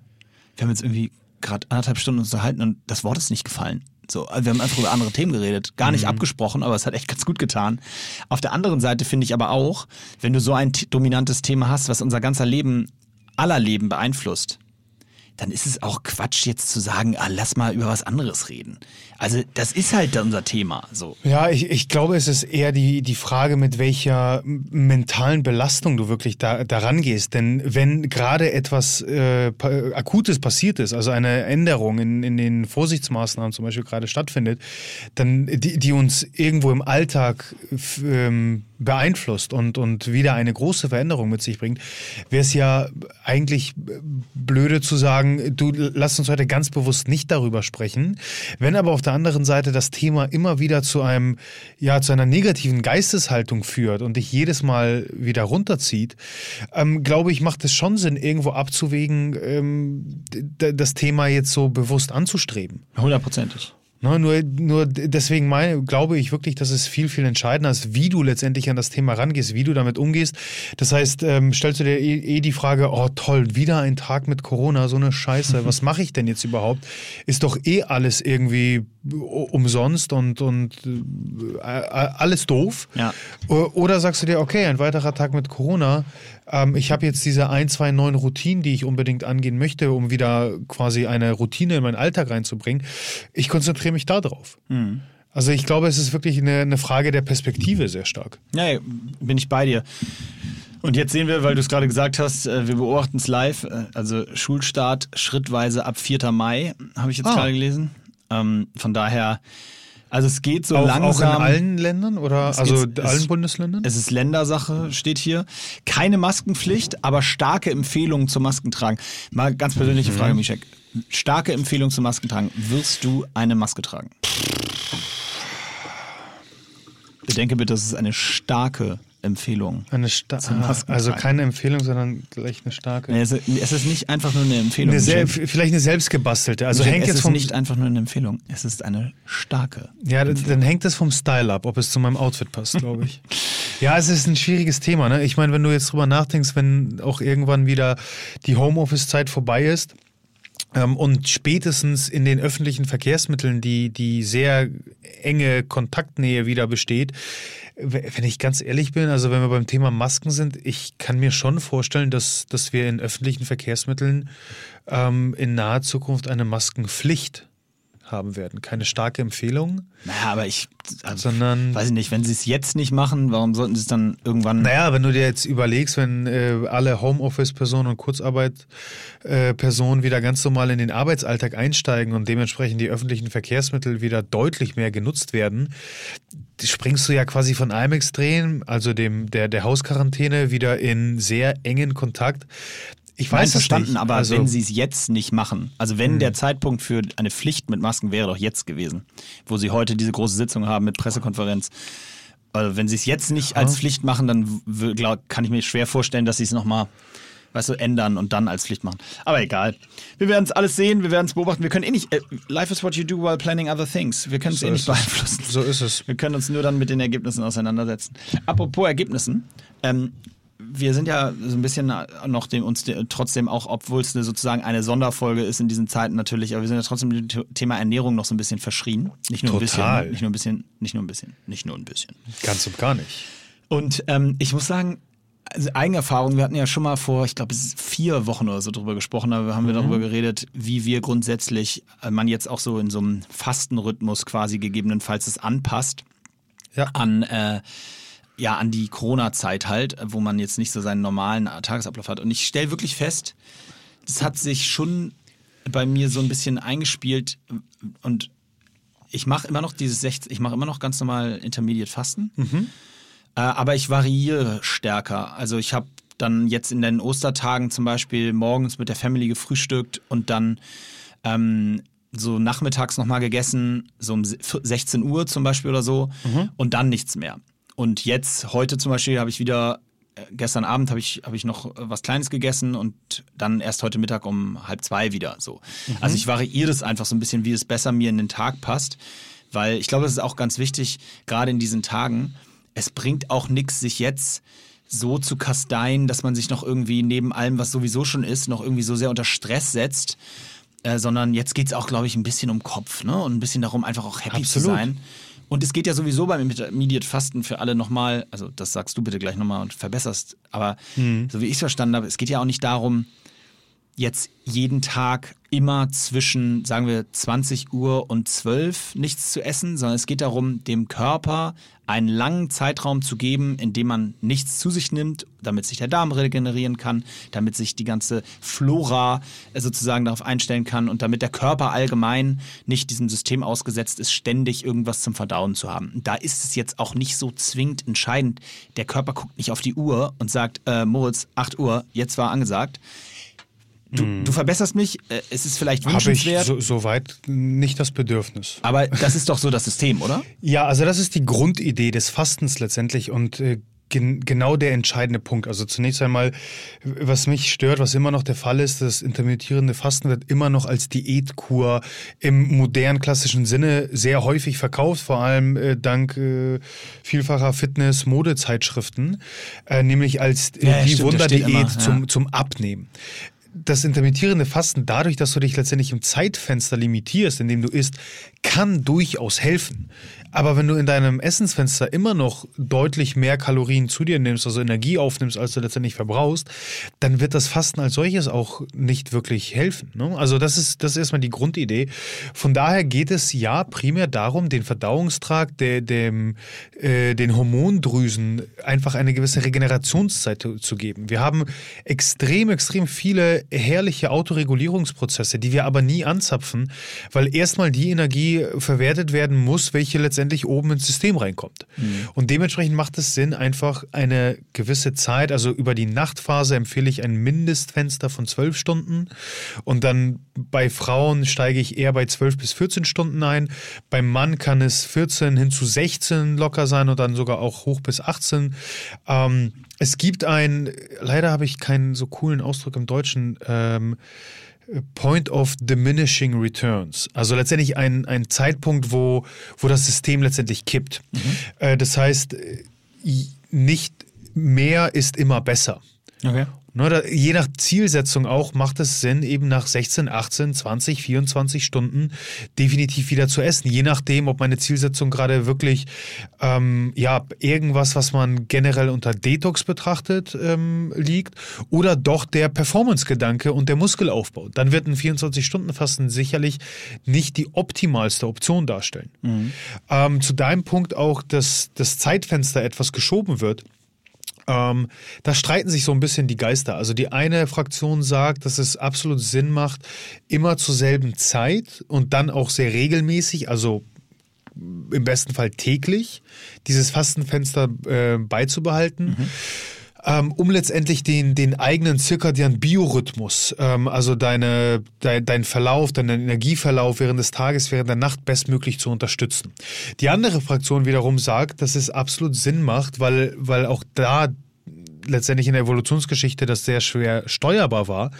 wir haben jetzt irgendwie gerade anderthalb Stunden unterhalten und das Wort ist nicht gefallen. So, also wir haben einfach über andere Themen geredet. Gar nicht mhm. abgesprochen, aber es hat echt ganz gut getan. Auf der anderen Seite finde ich aber auch, wenn du so ein dominantes Thema hast, was unser ganzer Leben, aller Leben beeinflusst, dann ist es auch Quatsch, jetzt zu sagen, ah, lass mal über was anderes reden. Also das ist halt unser Thema. So. Ja, ich, ich glaube, es ist eher die, die Frage, mit welcher mentalen Belastung du wirklich da, daran gehst. Denn wenn gerade etwas äh, Akutes passiert ist, also eine Änderung in, in den Vorsichtsmaßnahmen zum Beispiel gerade stattfindet, dann die, die uns irgendwo im Alltag ähm, beeinflusst und, und wieder eine große Veränderung mit sich bringt, wäre es ja eigentlich blöde zu sagen, du lass uns heute ganz bewusst nicht darüber sprechen. Wenn aber auf der anderen Seite das Thema immer wieder zu einem, ja, zu einer negativen Geisteshaltung führt und dich jedes Mal wieder runterzieht, ähm, glaube ich, macht es schon Sinn, irgendwo abzuwägen, ähm, das Thema jetzt so bewusst anzustreben. Hundertprozentig. Ne, nur, nur deswegen meine, glaube ich wirklich, dass es viel, viel entscheidender ist, wie du letztendlich an das Thema rangehst, wie du damit umgehst. Das heißt, ähm, stellst du dir eh, eh, die Frage, oh toll, wieder ein Tag mit Corona, so eine Scheiße, was mache ich denn jetzt überhaupt? Ist doch eh alles irgendwie umsonst und, und äh, alles doof. Ja. Oder sagst du dir, okay, ein weiterer Tag mit Corona, ähm, ich habe jetzt diese ein, zwei neuen Routinen, die ich unbedingt angehen möchte, um wieder quasi eine Routine in meinen Alltag reinzubringen. Ich konzentriere mich da drauf. Mhm. Also ich glaube, es ist wirklich eine, eine Frage der Perspektive sehr stark. Ja, bin ich bei dir. Und jetzt sehen wir, weil du es gerade gesagt hast, äh, wir beobachten es live. Äh, also Schulstart schrittweise ab 4. Mai, habe ich jetzt ah. gerade gelesen. Ähm, von daher also es geht so auch, langsam. Auch in allen Ländern oder also geht, allen Bundesländern? Es ist Ländersache, steht hier. Keine Maskenpflicht, aber starke Empfehlungen zum Maskentragen. Mal ganz persönliche mhm. Frage, Mischek. starke Empfehlung zum Maskentragen. Wirst du eine Maske tragen? Bedenke bitte, das ist eine starke Empfehlung. Eine Sta also keine Empfehlung, sondern gleich eine starke. Nee, es, ist nicht einfach nur eine Empfehlung. Eine vielleicht eine selbstgebastelte. Also hängt es jetzt vom ist nicht einfach nur eine Empfehlung. Es ist eine starke. Ja, dann hängt es vom Style ab, ob es zu meinem Outfit passt, glaube ich. ja, es ist ein schwieriges Thema. Ne? Ich meine, wenn du jetzt drüber nachdenkst, wenn auch irgendwann wieder die Homeoffice-Zeit vorbei ist und spätestens in den öffentlichen Verkehrsmitteln die, die sehr enge Kontaktnähe wieder besteht, wenn ich ganz ehrlich bin, also wenn wir beim Thema Masken sind, ich kann mir schon vorstellen, dass, dass wir in öffentlichen Verkehrsmitteln ähm, in naher Zukunft eine Maskenpflicht haben werden. Keine starke Empfehlung. Naja, aber ich, also, sondern, weiß ich nicht, wenn sie es jetzt nicht machen, warum sollten sie es dann irgendwann? Naja, wenn du dir jetzt überlegst, wenn äh, alle Homeoffice-Personen und Kurzarbeit-Personen äh, wieder ganz normal in den Arbeitsalltag einsteigen und dementsprechend die öffentlichen Verkehrsmittel wieder deutlich mehr genutzt werden, springst du ja quasi von einem Extrem, also dem der, der Hausquarantäne, wieder in sehr engen Kontakt ich weiß Nein, verstanden, nicht. aber also, wenn sie es jetzt nicht machen, also wenn mh. der Zeitpunkt für eine Pflicht mit Masken wäre doch jetzt gewesen, wo sie heute diese große Sitzung haben mit Pressekonferenz. Also wenn sie es jetzt nicht als Pflicht machen, dann glaub, kann ich mir schwer vorstellen, dass sie es nochmal weißt du, ändern und dann als Pflicht machen. Aber egal. Wir werden es alles sehen, wir werden es beobachten. Wir können eh nicht. Äh, life is what you do while planning other things. Wir können es so eh nicht beeinflussen. So ist es. Wir können uns nur dann mit den Ergebnissen auseinandersetzen. Apropos Ergebnissen. Ähm, wir sind ja so ein bisschen noch dem, uns trotzdem auch, obwohl es eine, sozusagen eine Sonderfolge ist in diesen Zeiten natürlich, aber wir sind ja trotzdem dem Thema Ernährung noch so ein bisschen verschrien. Nicht nur Total. ein bisschen. Nicht nur ein bisschen. Nicht nur ein bisschen. Nicht nur ein bisschen. Ganz und gar nicht. Und ähm, ich muss sagen, also Eigenerfahrung, wir hatten ja schon mal vor, ich glaube, vier Wochen oder so drüber gesprochen, da haben wir mhm. darüber geredet, wie wir grundsätzlich, äh, man jetzt auch so in so einem Fastenrhythmus quasi gegebenenfalls es anpasst ja. an äh, ja, an die Corona-Zeit halt, wo man jetzt nicht so seinen normalen Tagesablauf hat. Und ich stelle wirklich fest, das hat sich schon bei mir so ein bisschen eingespielt und ich mache immer noch dieses 60, ich mache immer noch ganz normal Intermediate Fasten, mhm. äh, aber ich variiere stärker. Also ich habe dann jetzt in den Ostertagen zum Beispiel morgens mit der Family gefrühstückt und dann ähm, so nachmittags nochmal gegessen, so um 16 Uhr zum Beispiel oder so mhm. und dann nichts mehr. Und jetzt, heute zum Beispiel, habe ich wieder, äh, gestern Abend habe ich, hab ich noch was Kleines gegessen und dann erst heute Mittag um halb zwei wieder so. Mhm. Also ich variiere das einfach so ein bisschen, wie es besser mir in den Tag passt. Weil ich glaube, es ist auch ganz wichtig, gerade in diesen Tagen, es bringt auch nichts, sich jetzt so zu kasteien, dass man sich noch irgendwie neben allem, was sowieso schon ist, noch irgendwie so sehr unter Stress setzt. Äh, sondern jetzt geht es auch, glaube ich, ein bisschen um Kopf, ne? Und ein bisschen darum, einfach auch happy Absolut. zu sein. Und es geht ja sowieso beim Intermediate Fasten für alle nochmal, also das sagst du bitte gleich nochmal und verbesserst, aber mhm. so wie ich es verstanden habe, es geht ja auch nicht darum, jetzt jeden Tag immer zwischen, sagen wir, 20 Uhr und 12 nichts zu essen, sondern es geht darum, dem Körper einen langen Zeitraum zu geben, in dem man nichts zu sich nimmt, damit sich der Darm regenerieren kann, damit sich die ganze Flora äh, sozusagen darauf einstellen kann und damit der Körper allgemein nicht diesem System ausgesetzt ist, ständig irgendwas zum Verdauen zu haben. Da ist es jetzt auch nicht so zwingend entscheidend. Der Körper guckt nicht auf die Uhr und sagt, äh, Moritz, 8 Uhr, jetzt war angesagt Du, hm. du, verbesserst mich, äh, es ist vielleicht wünschenswert. Habe ich so, soweit nicht das Bedürfnis. Aber das ist doch so das System, oder? Ja, also das ist die Grundidee des Fastens letztendlich und äh, gen genau der entscheidende Punkt. Also zunächst einmal, was mich stört, was immer noch der Fall ist, das intermittierende Fasten wird immer noch als Diätkur im modernen klassischen Sinne sehr häufig verkauft, vor allem äh, dank äh, vielfacher Fitness-Modezeitschriften, äh, nämlich als äh, ja, die Wunderdiät zum, zum Abnehmen das intermittierende Fasten, dadurch, dass du dich letztendlich im Zeitfenster limitierst, in dem du isst, kann durchaus helfen. Aber wenn du in deinem Essensfenster immer noch deutlich mehr Kalorien zu dir nimmst, also Energie aufnimmst, als du letztendlich verbrauchst, dann wird das Fasten als solches auch nicht wirklich helfen. Ne? Also das ist, das ist erstmal die Grundidee. Von daher geht es ja primär darum, den Verdauungstrakt, der, dem, äh, den Hormondrüsen einfach eine gewisse Regenerationszeit zu geben. Wir haben extrem, extrem viele herrliche Autoregulierungsprozesse, die wir aber nie anzapfen, weil erstmal die Energie verwertet werden muss, welche letztendlich letztendlich oben ins System reinkommt. Mhm. Und dementsprechend macht es Sinn, einfach eine gewisse Zeit, also über die Nachtphase empfehle ich ein Mindestfenster von zwölf Stunden und dann bei Frauen steige ich eher bei zwölf bis 14 Stunden ein. Beim Mann kann es 14 hin zu 16 locker sein und dann sogar auch hoch bis 18. Ähm, es gibt ein, leider habe ich keinen so coolen Ausdruck im Deutschen, ähm, Point of Diminishing Returns. Also letztendlich ein, ein Zeitpunkt, wo, wo das System letztendlich kippt. Mhm. Äh, das heißt, nicht mehr ist immer besser. Okay. Ne, je nach Zielsetzung auch macht es Sinn, eben nach 16, 18, 20, 24 Stunden definitiv wieder zu essen. Je nachdem, ob meine Zielsetzung gerade wirklich ähm, ja, irgendwas, was man generell unter Detox betrachtet, ähm, liegt oder doch der Performance-Gedanke und der Muskelaufbau. Dann wird ein 24-Stunden-Fasten sicherlich nicht die optimalste Option darstellen. Mhm. Ähm, zu deinem Punkt auch, dass das Zeitfenster etwas geschoben wird. Ähm, da streiten sich so ein bisschen die Geister. Also die eine Fraktion sagt, dass es absolut Sinn macht, immer zur selben Zeit und dann auch sehr regelmäßig, also im besten Fall täglich, dieses Fastenfenster äh, beizubehalten. Mhm ähm, um letztendlich den, den eigenen zirkadianen Biorhythmus, ähm, also deine, dein, dein Verlauf, deinen Energieverlauf während des Tages, während der Nacht bestmöglich zu unterstützen. Die andere Fraktion wiederum sagt, dass es absolut Sinn macht, weil, weil auch da letztendlich in der Evolutionsgeschichte das sehr schwer steuerbar war,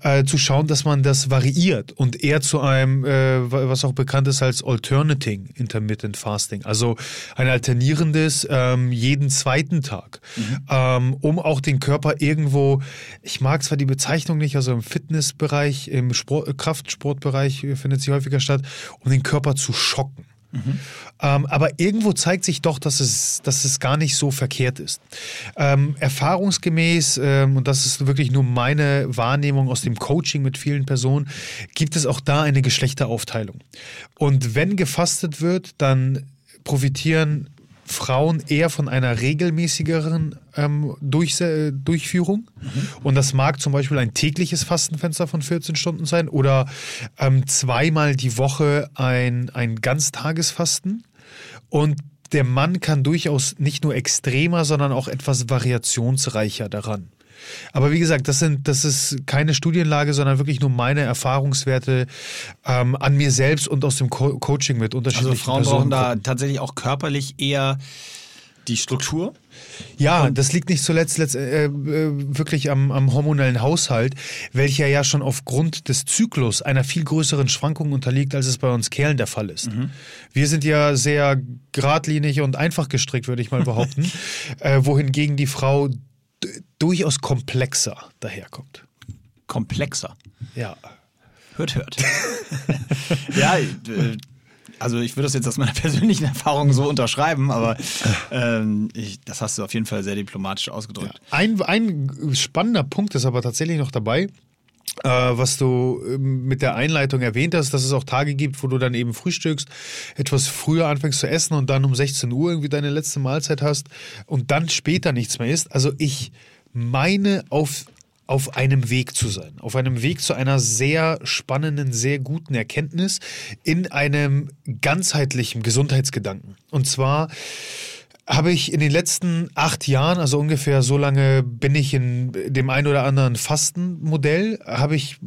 äh, zu schauen, dass man das variiert und eher zu einem, äh, was auch bekannt ist als Alternating Intermittent Fasting, also ein alternierendes ähm, jeden zweiten Tag, mhm. ähm, um auch den Körper irgendwo, ich mag zwar die Bezeichnung nicht, also im Fitnessbereich, im Sport, Kraftsportbereich findet sie häufiger statt, um den Körper zu schocken. Mhm. Ähm, aber irgendwo zeigt sich doch, dass es, dass es gar nicht so verkehrt ist. Ähm, erfahrungsgemäß, ähm, und das ist wirklich nur meine Wahrnehmung aus dem Coaching mit vielen Personen, gibt es auch da eine Geschlechteraufteilung. Und wenn gefastet wird, dann profitieren Frauen eher von einer regelmäßigeren ähm, Durch, äh, Durchführung. Mhm. Und das mag zum Beispiel ein tägliches Fastenfenster von 14 Stunden sein oder ähm, zweimal die Woche ein, ein Ganztagesfasten. Und der Mann kann durchaus nicht nur extremer, sondern auch etwas variationsreicher daran. Aber wie gesagt, das sind, das ist keine Studienlage, sondern wirklich nur meine Erfahrungswerte ähm, an mir selbst und aus dem Co Coaching mit unterschiedlichen Also Frauen Personen. brauchen da tatsächlich auch körperlich eher die Struktur? Ja, das liegt nicht zuletzt äh, äh, wirklich am, am, hormonellen Haushalt, welcher ja schon aufgrund des Zyklus einer viel größeren Schwankung unterliegt, als es bei uns Kerlen der Fall ist. Mhm. Wir sind ja sehr geradlinig und einfach gestrickt, würde ich mal behaupten, äh, wohingegen die Frau durchaus komplexer daherkommt. Komplexer? Ja. Hört, hört. ja, äh, also ich würde das jetzt aus meiner persönlichen Erfahrung so unterschreiben, aber ähm, ich, das hast du auf jeden Fall sehr diplomatisch ausgedrückt. Ja. Ein, ein spannender Punkt ist aber tatsächlich noch dabei. Äh, was du ähm, mit der Einleitung erwähnt hast, dass es auch Tage gibt, wo du dann eben frühstückst, etwas früher anfängst zu essen und dann um 16 Uhr irgendwie deine letzte Mahlzeit hast und dann später nichts mehr isst. Also ich meine auf auf einem Weg zu sein, auf einem Weg zu einer sehr spannenden, sehr guten Erkenntnis in einem ganzheitlichen Gesundheitsgedanken. Und zwar habe ich in den letzten acht Jahren, also ungefähr so lange bin ich in dem ein oder anderen Fastenmodell, habe ich,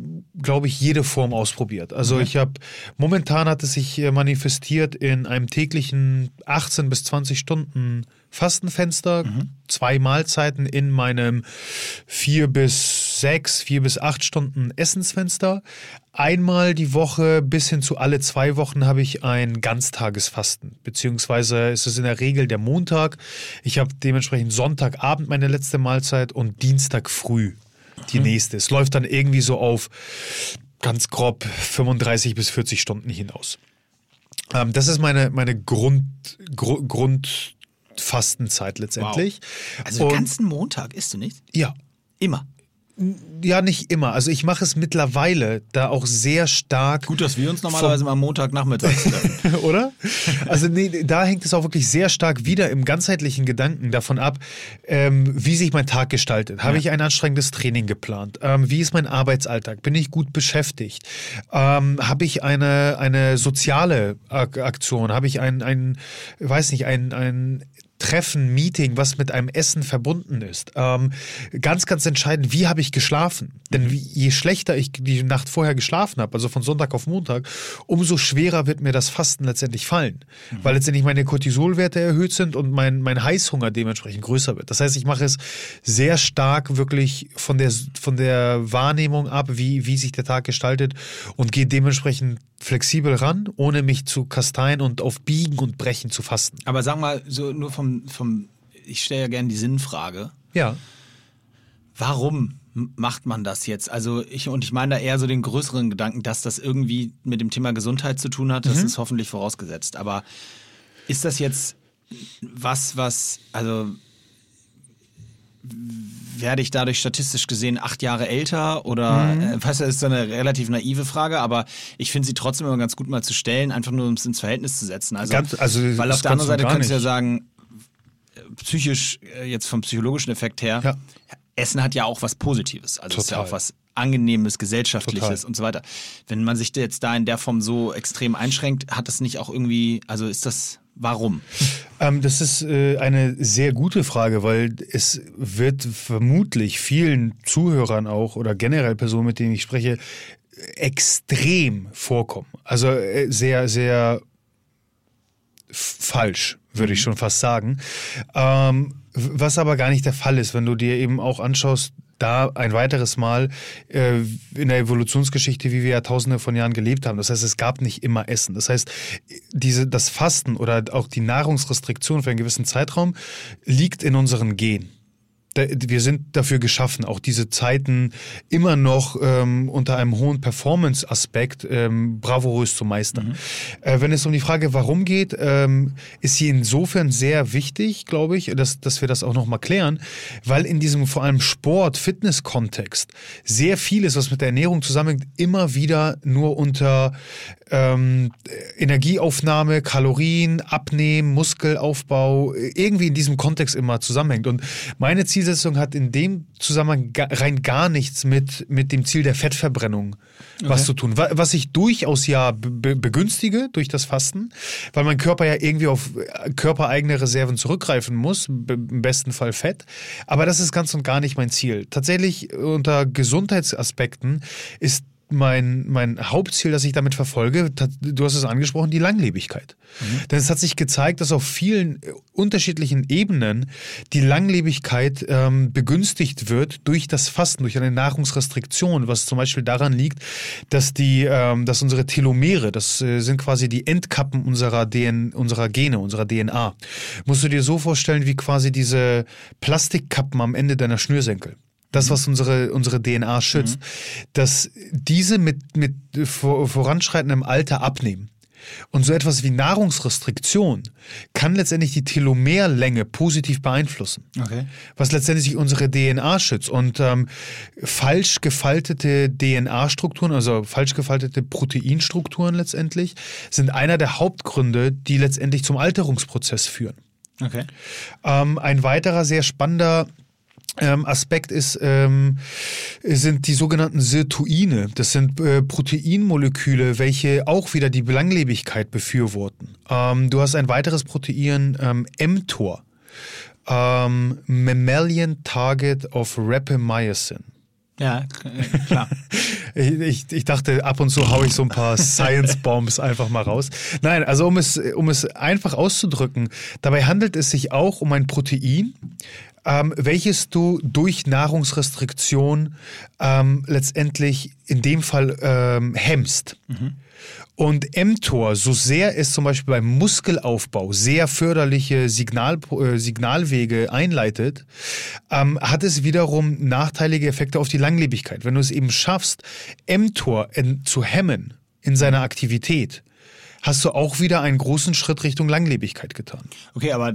glaube ich, jede Form ausprobiert. Also mhm. ich habe, momentan hat es sich manifestiert in einem täglichen 18 bis 20 Stunden Fastenfenster, mhm. zwei Mahlzeiten in meinem vier bis sechs, vier bis acht Stunden Essensfenster. Einmal die Woche bis hin zu alle zwei Wochen habe ich ein Ganztagesfasten, beziehungsweise ist es in der Regel der Montag. Ich habe dementsprechend Sonntagabend meine letzte Mahlzeit und Dienstag früh die mhm. nächste. Es läuft dann irgendwie so auf ganz grob 35 bis 40 Stunden hinaus. Ähm, das ist meine, meine Grund, Gru Grund Fastenzeit letztendlich. Wow. Also den ganzen Montag isst du nicht? Ja. Immer. Ja, nicht immer. Also ich mache es mittlerweile da auch sehr stark. Gut, dass wir uns normalerweise mal am Montagnachmittag treffen. Oder? Also nee, da hängt es auch wirklich sehr stark wieder im ganzheitlichen Gedanken davon ab, ähm, wie sich mein Tag gestaltet. Habe ja. ich ein anstrengendes Training geplant? Ähm, wie ist mein Arbeitsalltag? Bin ich gut beschäftigt? Ähm, Habe ich eine, eine soziale Aktion? Habe ich ein, ein weiß nicht, ein, ein Treffen, Meeting, was mit einem Essen verbunden ist. Ähm, ganz, ganz entscheidend, wie habe ich geschlafen? Denn wie, je schlechter ich die Nacht vorher geschlafen habe, also von Sonntag auf Montag, umso schwerer wird mir das Fasten letztendlich fallen. Mhm. Weil letztendlich meine Cortisolwerte erhöht sind und mein, mein Heißhunger dementsprechend größer wird. Das heißt, ich mache es sehr stark wirklich von der, von der Wahrnehmung ab, wie, wie sich der Tag gestaltet und gehe dementsprechend flexibel ran, ohne mich zu kasteien und auf Biegen und Brechen zu fasten. Aber sag mal, so nur vom, vom ich stelle ja gerne die Sinnfrage. Ja. Warum macht man das jetzt? Also ich und ich meine da eher so den größeren Gedanken, dass das irgendwie mit dem Thema Gesundheit zu tun hat. Das mhm. ist hoffentlich vorausgesetzt. Aber ist das jetzt was, was also werde ich dadurch statistisch gesehen acht Jahre älter oder mhm. äh, weißt du, das ist so eine relativ naive Frage, aber ich finde sie trotzdem immer ganz gut mal zu stellen, einfach nur um es ins Verhältnis zu setzen. Also, ganz, also weil auf der anderen Seite könntest du ja sagen, psychisch, äh, jetzt vom psychologischen Effekt her, ja. Essen hat ja auch was Positives. Also Total. ist ja auch was Angenehmes, Gesellschaftliches Total. und so weiter. Wenn man sich jetzt da in der Form so extrem einschränkt, hat das nicht auch irgendwie, also ist das Warum? Ähm, das ist äh, eine sehr gute Frage, weil es wird vermutlich vielen Zuhörern auch oder generell Personen, mit denen ich spreche, extrem vorkommen. Also äh, sehr, sehr falsch, würde ich mhm. schon fast sagen. Ähm, was aber gar nicht der Fall ist, wenn du dir eben auch anschaust, da ein weiteres Mal äh, in der Evolutionsgeschichte, wie wir ja tausende von Jahren gelebt haben. Das heißt, es gab nicht immer Essen. Das heißt, diese, das Fasten oder auch die Nahrungsrestriktion für einen gewissen Zeitraum liegt in unseren Genen wir sind dafür geschaffen, auch diese Zeiten immer noch ähm, unter einem hohen Performance-Aspekt ähm, bravourös zu meistern. Mhm. Äh, wenn es um die Frage, warum geht, ähm, ist sie insofern sehr wichtig, glaube ich, dass, dass wir das auch nochmal klären, weil in diesem vor allem Sport-Fitness-Kontext sehr vieles, was mit der Ernährung zusammenhängt, immer wieder nur unter ähm, Energieaufnahme, Kalorien, Abnehmen, Muskelaufbau, irgendwie in diesem Kontext immer zusammenhängt. Und meine Zielsetzung hat in dem Zusammenhang rein gar nichts mit, mit dem Ziel der Fettverbrennung okay. was zu tun. Was ich durchaus ja be begünstige durch das Fasten, weil mein Körper ja irgendwie auf körpereigene Reserven zurückgreifen muss, im besten Fall Fett. Aber das ist ganz und gar nicht mein Ziel. Tatsächlich unter Gesundheitsaspekten ist mein, mein Hauptziel, das ich damit verfolge, du hast es angesprochen, die Langlebigkeit. Mhm. Denn es hat sich gezeigt, dass auf vielen äh, unterschiedlichen Ebenen die Langlebigkeit ähm, begünstigt wird durch das Fasten, durch eine Nahrungsrestriktion, was zum Beispiel daran liegt, dass die, ähm, dass unsere Telomere, das äh, sind quasi die Endkappen unserer, DN, unserer Gene, unserer DNA. Musst du dir so vorstellen, wie quasi diese Plastikkappen am Ende deiner Schnürsenkel das, was unsere, unsere DNA schützt, mhm. dass diese mit, mit voranschreitendem Alter abnehmen. Und so etwas wie Nahrungsrestriktion kann letztendlich die Telomerlänge positiv beeinflussen. Okay. Was letztendlich unsere DNA schützt. Und ähm, falsch gefaltete DNA-Strukturen, also falsch gefaltete Proteinstrukturen letztendlich, sind einer der Hauptgründe, die letztendlich zum Alterungsprozess führen. Okay. Ähm, ein weiterer sehr spannender Aspekt ist, ähm, sind die sogenannten Sirtuine. Das sind äh, Proteinmoleküle, welche auch wieder die Belanglebigkeit befürworten. Ähm, du hast ein weiteres Protein, ähm, mTOR. Ähm, Mammalian Target of Rapamycin. Ja, klar. ich, ich, dachte, ab und zu haue ich so ein paar Science-Bombs einfach mal raus. Nein, also um es, um es einfach auszudrücken, dabei handelt es sich auch um ein Protein, ähm, welches du durch Nahrungsrestriktion ähm, letztendlich in dem Fall ähm, hemmst. Mhm. Und mTOR, so sehr es zum Beispiel beim Muskelaufbau sehr förderliche Signal, äh, Signalwege einleitet, ähm, hat es wiederum nachteilige Effekte auf die Langlebigkeit. Wenn du es eben schaffst, mTOR zu hemmen in seiner Aktivität, hast du auch wieder einen großen Schritt Richtung Langlebigkeit getan. Okay, aber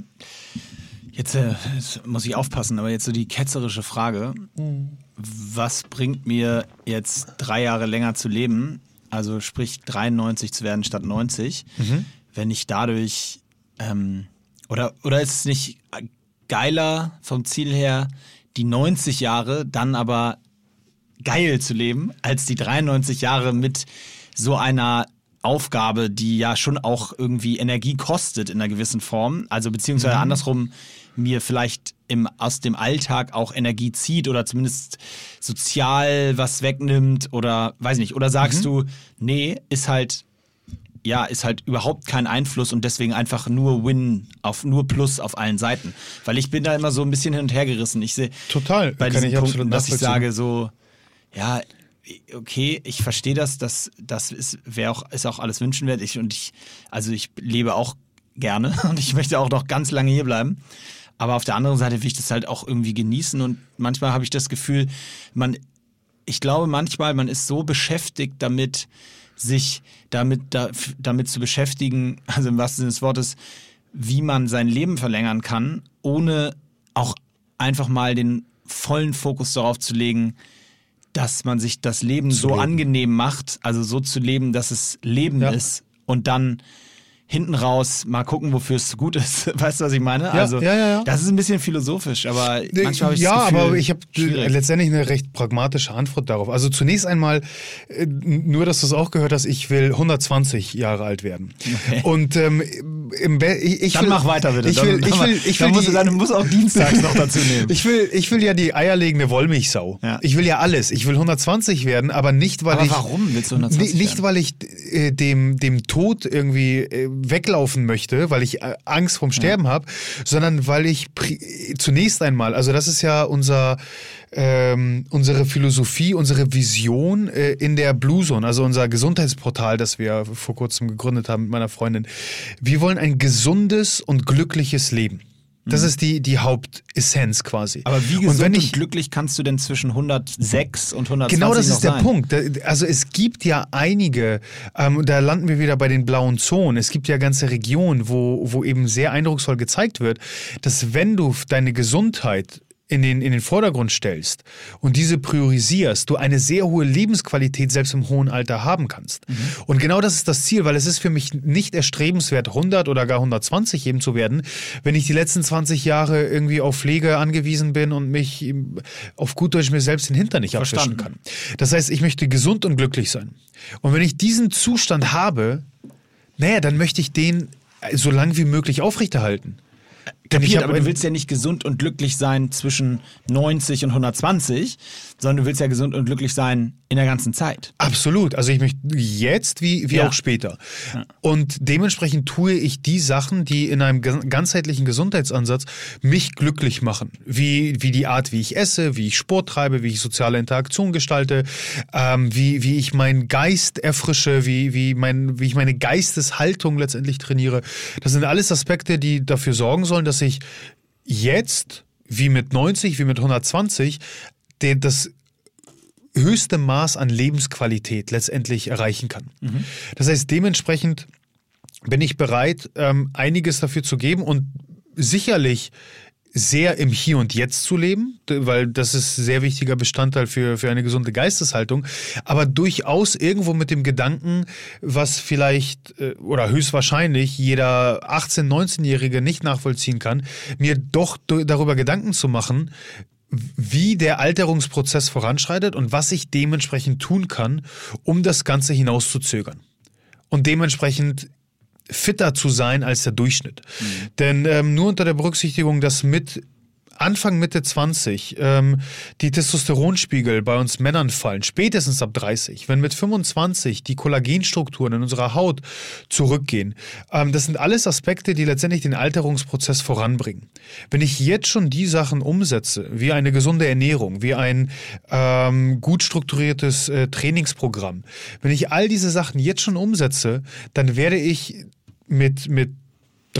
Jetzt, äh, jetzt, muss ich aufpassen, aber jetzt so die ketzerische Frage. Mhm. was bringt mir jetzt drei Jahre länger zu leben, also sprich 93 zu werden statt 90, mhm. wenn ich dadurch ähm, oder, oder ist es nicht geiler vom Ziel her, die 90 Jahre dann aber geil zu leben, als die 93 Jahre mit so einer Aufgabe, die ja schon auch irgendwie Energie kostet in einer gewissen Form. Also beziehungsweise mhm. andersrum mir vielleicht im, aus dem Alltag auch Energie zieht oder zumindest sozial was wegnimmt oder weiß nicht. Oder sagst mhm. du, nee, ist halt ja, ist halt überhaupt kein Einfluss und deswegen einfach nur Win auf nur Plus auf allen Seiten. Weil ich bin da immer so ein bisschen hin und her gerissen. Ich sehe total bei diesen Punkten, dass ich sage so, ja, okay, ich verstehe das, das, das ist, auch, ist auch alles wünschenswert. Ich, und ich, also ich lebe auch gerne und ich möchte auch noch ganz lange hier bleiben. Aber auf der anderen Seite will ich das halt auch irgendwie genießen und manchmal habe ich das Gefühl, man, ich glaube manchmal, man ist so beschäftigt damit, sich damit, da, damit zu beschäftigen, also im wahrsten Sinne des Wortes, wie man sein Leben verlängern kann, ohne auch einfach mal den vollen Fokus darauf zu legen, dass man sich das Leben zu so leben. angenehm macht, also so zu leben, dass es Leben ja. ist und dann hinten raus mal gucken, wofür es gut ist. Weißt du, was ich meine? Ja, also, ja, ja, ja. das ist ein bisschen philosophisch, aber manchmal habe ich Ja, das Gefühl, aber ich habe letztendlich eine recht pragmatische Antwort darauf. Also zunächst einmal, äh, nur dass du es auch gehört hast, ich will 120 Jahre alt werden. Okay. Und ähm, ich, ich Dann will, mach weiter bitte. Ich will, dann, ich will, ich will, musst, die, du, dann musst auch dienstags noch dazu nehmen. Ich will, ich will ja die eierlegende Wollmilchsau. Ja. Ich will ja alles. Ich will 120 werden, aber nicht, weil aber ich. Warum willst du 120 Nicht, werden? weil ich äh, dem, dem Tod irgendwie äh, weglaufen möchte weil ich äh, Angst vorm Sterben ja. habe, sondern weil ich zunächst einmal, also das ist ja unser ähm, unsere Philosophie, unsere Vision äh, in der Blue Zone, also unser Gesundheitsportal, das wir vor kurzem gegründet haben mit meiner Freundin. Wir wollen ein gesundes und glückliches Leben. Das mhm. ist die, die Hauptessenz quasi. Aber wie gesund und, wenn ich, und glücklich kannst du denn zwischen 106 und 120 Genau, das ist der sein? Punkt. Also es gibt ja einige, ähm, da landen wir wieder bei den blauen Zonen. Es gibt ja ganze Regionen, wo, wo eben sehr eindrucksvoll gezeigt wird, dass wenn du deine Gesundheit in den, in den Vordergrund stellst und diese priorisierst, du eine sehr hohe Lebensqualität selbst im hohen Alter haben kannst. Mhm. Und genau das ist das Ziel, weil es ist für mich nicht erstrebenswert, 100 oder gar 120 eben zu werden, wenn ich die letzten 20 Jahre irgendwie auf Pflege angewiesen bin und mich auf gut Deutsch mir selbst den Hintern nicht abwischen kann. Das heißt, ich möchte gesund und glücklich sein. Und wenn ich diesen Zustand habe, naja, dann möchte ich den so lange wie möglich aufrechterhalten. Kapiert, aber du willst ja nicht gesund und glücklich sein zwischen 90 und 120, sondern du willst ja gesund und glücklich sein in der ganzen Zeit. Absolut. Also ich möchte jetzt wie, wie ja. auch später. Ja. Und dementsprechend tue ich die Sachen, die in einem ganzheitlichen Gesundheitsansatz mich glücklich machen. Wie, wie die Art, wie ich esse, wie ich Sport treibe, wie ich soziale Interaktion gestalte, ähm, wie, wie ich meinen Geist erfrische, wie, wie, mein, wie ich meine Geisteshaltung letztendlich trainiere. Das sind alles Aspekte, die dafür sorgen sollen, dass ich jetzt, wie mit 90, wie mit 120, den, das höchste Maß an Lebensqualität letztendlich erreichen kann. Mhm. Das heißt, dementsprechend bin ich bereit, ähm, einiges dafür zu geben und sicherlich sehr im Hier und Jetzt zu leben, weil das ist ein sehr wichtiger Bestandteil für, für eine gesunde Geisteshaltung, aber durchaus irgendwo mit dem Gedanken, was vielleicht äh, oder höchstwahrscheinlich jeder 18-, 19-Jährige nicht nachvollziehen kann, mir doch darüber Gedanken zu machen, wie der Alterungsprozess voranschreitet und was ich dementsprechend tun kann, um das Ganze hinauszuzögern. Und dementsprechend fitter zu sein als der Durchschnitt. Mhm. Denn ähm, nur unter der Berücksichtigung, dass mit Anfang Mitte 20 ähm, die Testosteronspiegel bei uns Männern fallen, spätestens ab 30, wenn mit 25 die Kollagenstrukturen in unserer Haut zurückgehen, ähm, das sind alles Aspekte, die letztendlich den Alterungsprozess voranbringen. Wenn ich jetzt schon die Sachen umsetze, wie eine gesunde Ernährung, wie ein ähm, gut strukturiertes äh, Trainingsprogramm, wenn ich all diese Sachen jetzt schon umsetze, dann werde ich mit, mit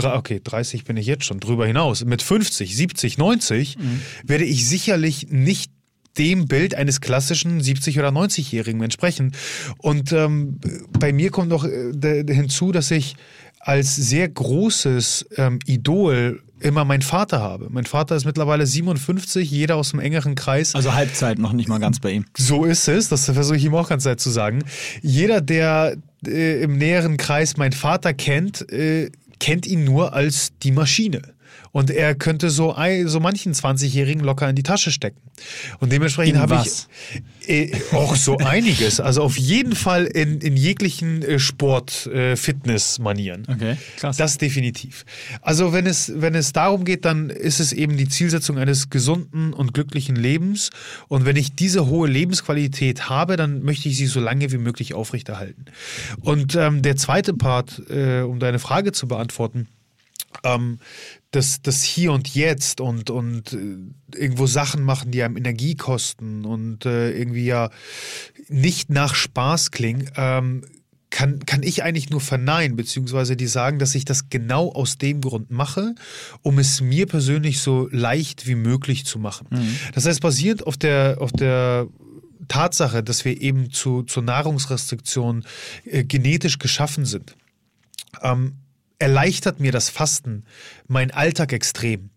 okay, 30 bin ich jetzt schon drüber hinaus. Mit 50, 70, 90 mhm. werde ich sicherlich nicht dem Bild eines klassischen 70- oder 90-Jährigen entsprechen. Und ähm, bei mir kommt noch äh, hinzu, dass ich als sehr großes ähm, Idol immer meinen Vater habe. Mein Vater ist mittlerweile 57, jeder aus dem engeren Kreis. Also Halbzeit noch nicht mal ganz bei ihm. So ist es, das versuche ich ihm auch ganz Zeit zu sagen. Jeder, der äh, im näheren Kreis meinen Vater kennt, äh, kennt ihn nur als die Maschine. Und er könnte so, so manchen 20-Jährigen locker in die Tasche stecken. Und dementsprechend habe ich äh, auch so einiges. Also auf jeden Fall in, in jeglichen äh, Sport, äh, Fitness-Manieren. Okay, krass. Das definitiv. Also wenn es, wenn es darum geht, dann ist es eben die Zielsetzung eines gesunden und glücklichen Lebens. Und wenn ich diese hohe Lebensqualität habe, dann möchte ich sie so lange wie möglich aufrechterhalten. Und ähm, der zweite Part, äh, um deine Frage zu beantworten, ähm, das, das Hier und Jetzt und, und äh, irgendwo Sachen machen, die einem Energie kosten und äh, irgendwie ja nicht nach Spaß klingen, ähm, kann, kann ich eigentlich nur verneinen, beziehungsweise die sagen, dass ich das genau aus dem Grund mache, um es mir persönlich so leicht wie möglich zu machen. Mhm. Das heißt, basierend auf der, auf der Tatsache, dass wir eben zu, zur Nahrungsrestriktion äh, genetisch geschaffen sind, ähm, erleichtert mir das Fasten meinen Alltag extrem.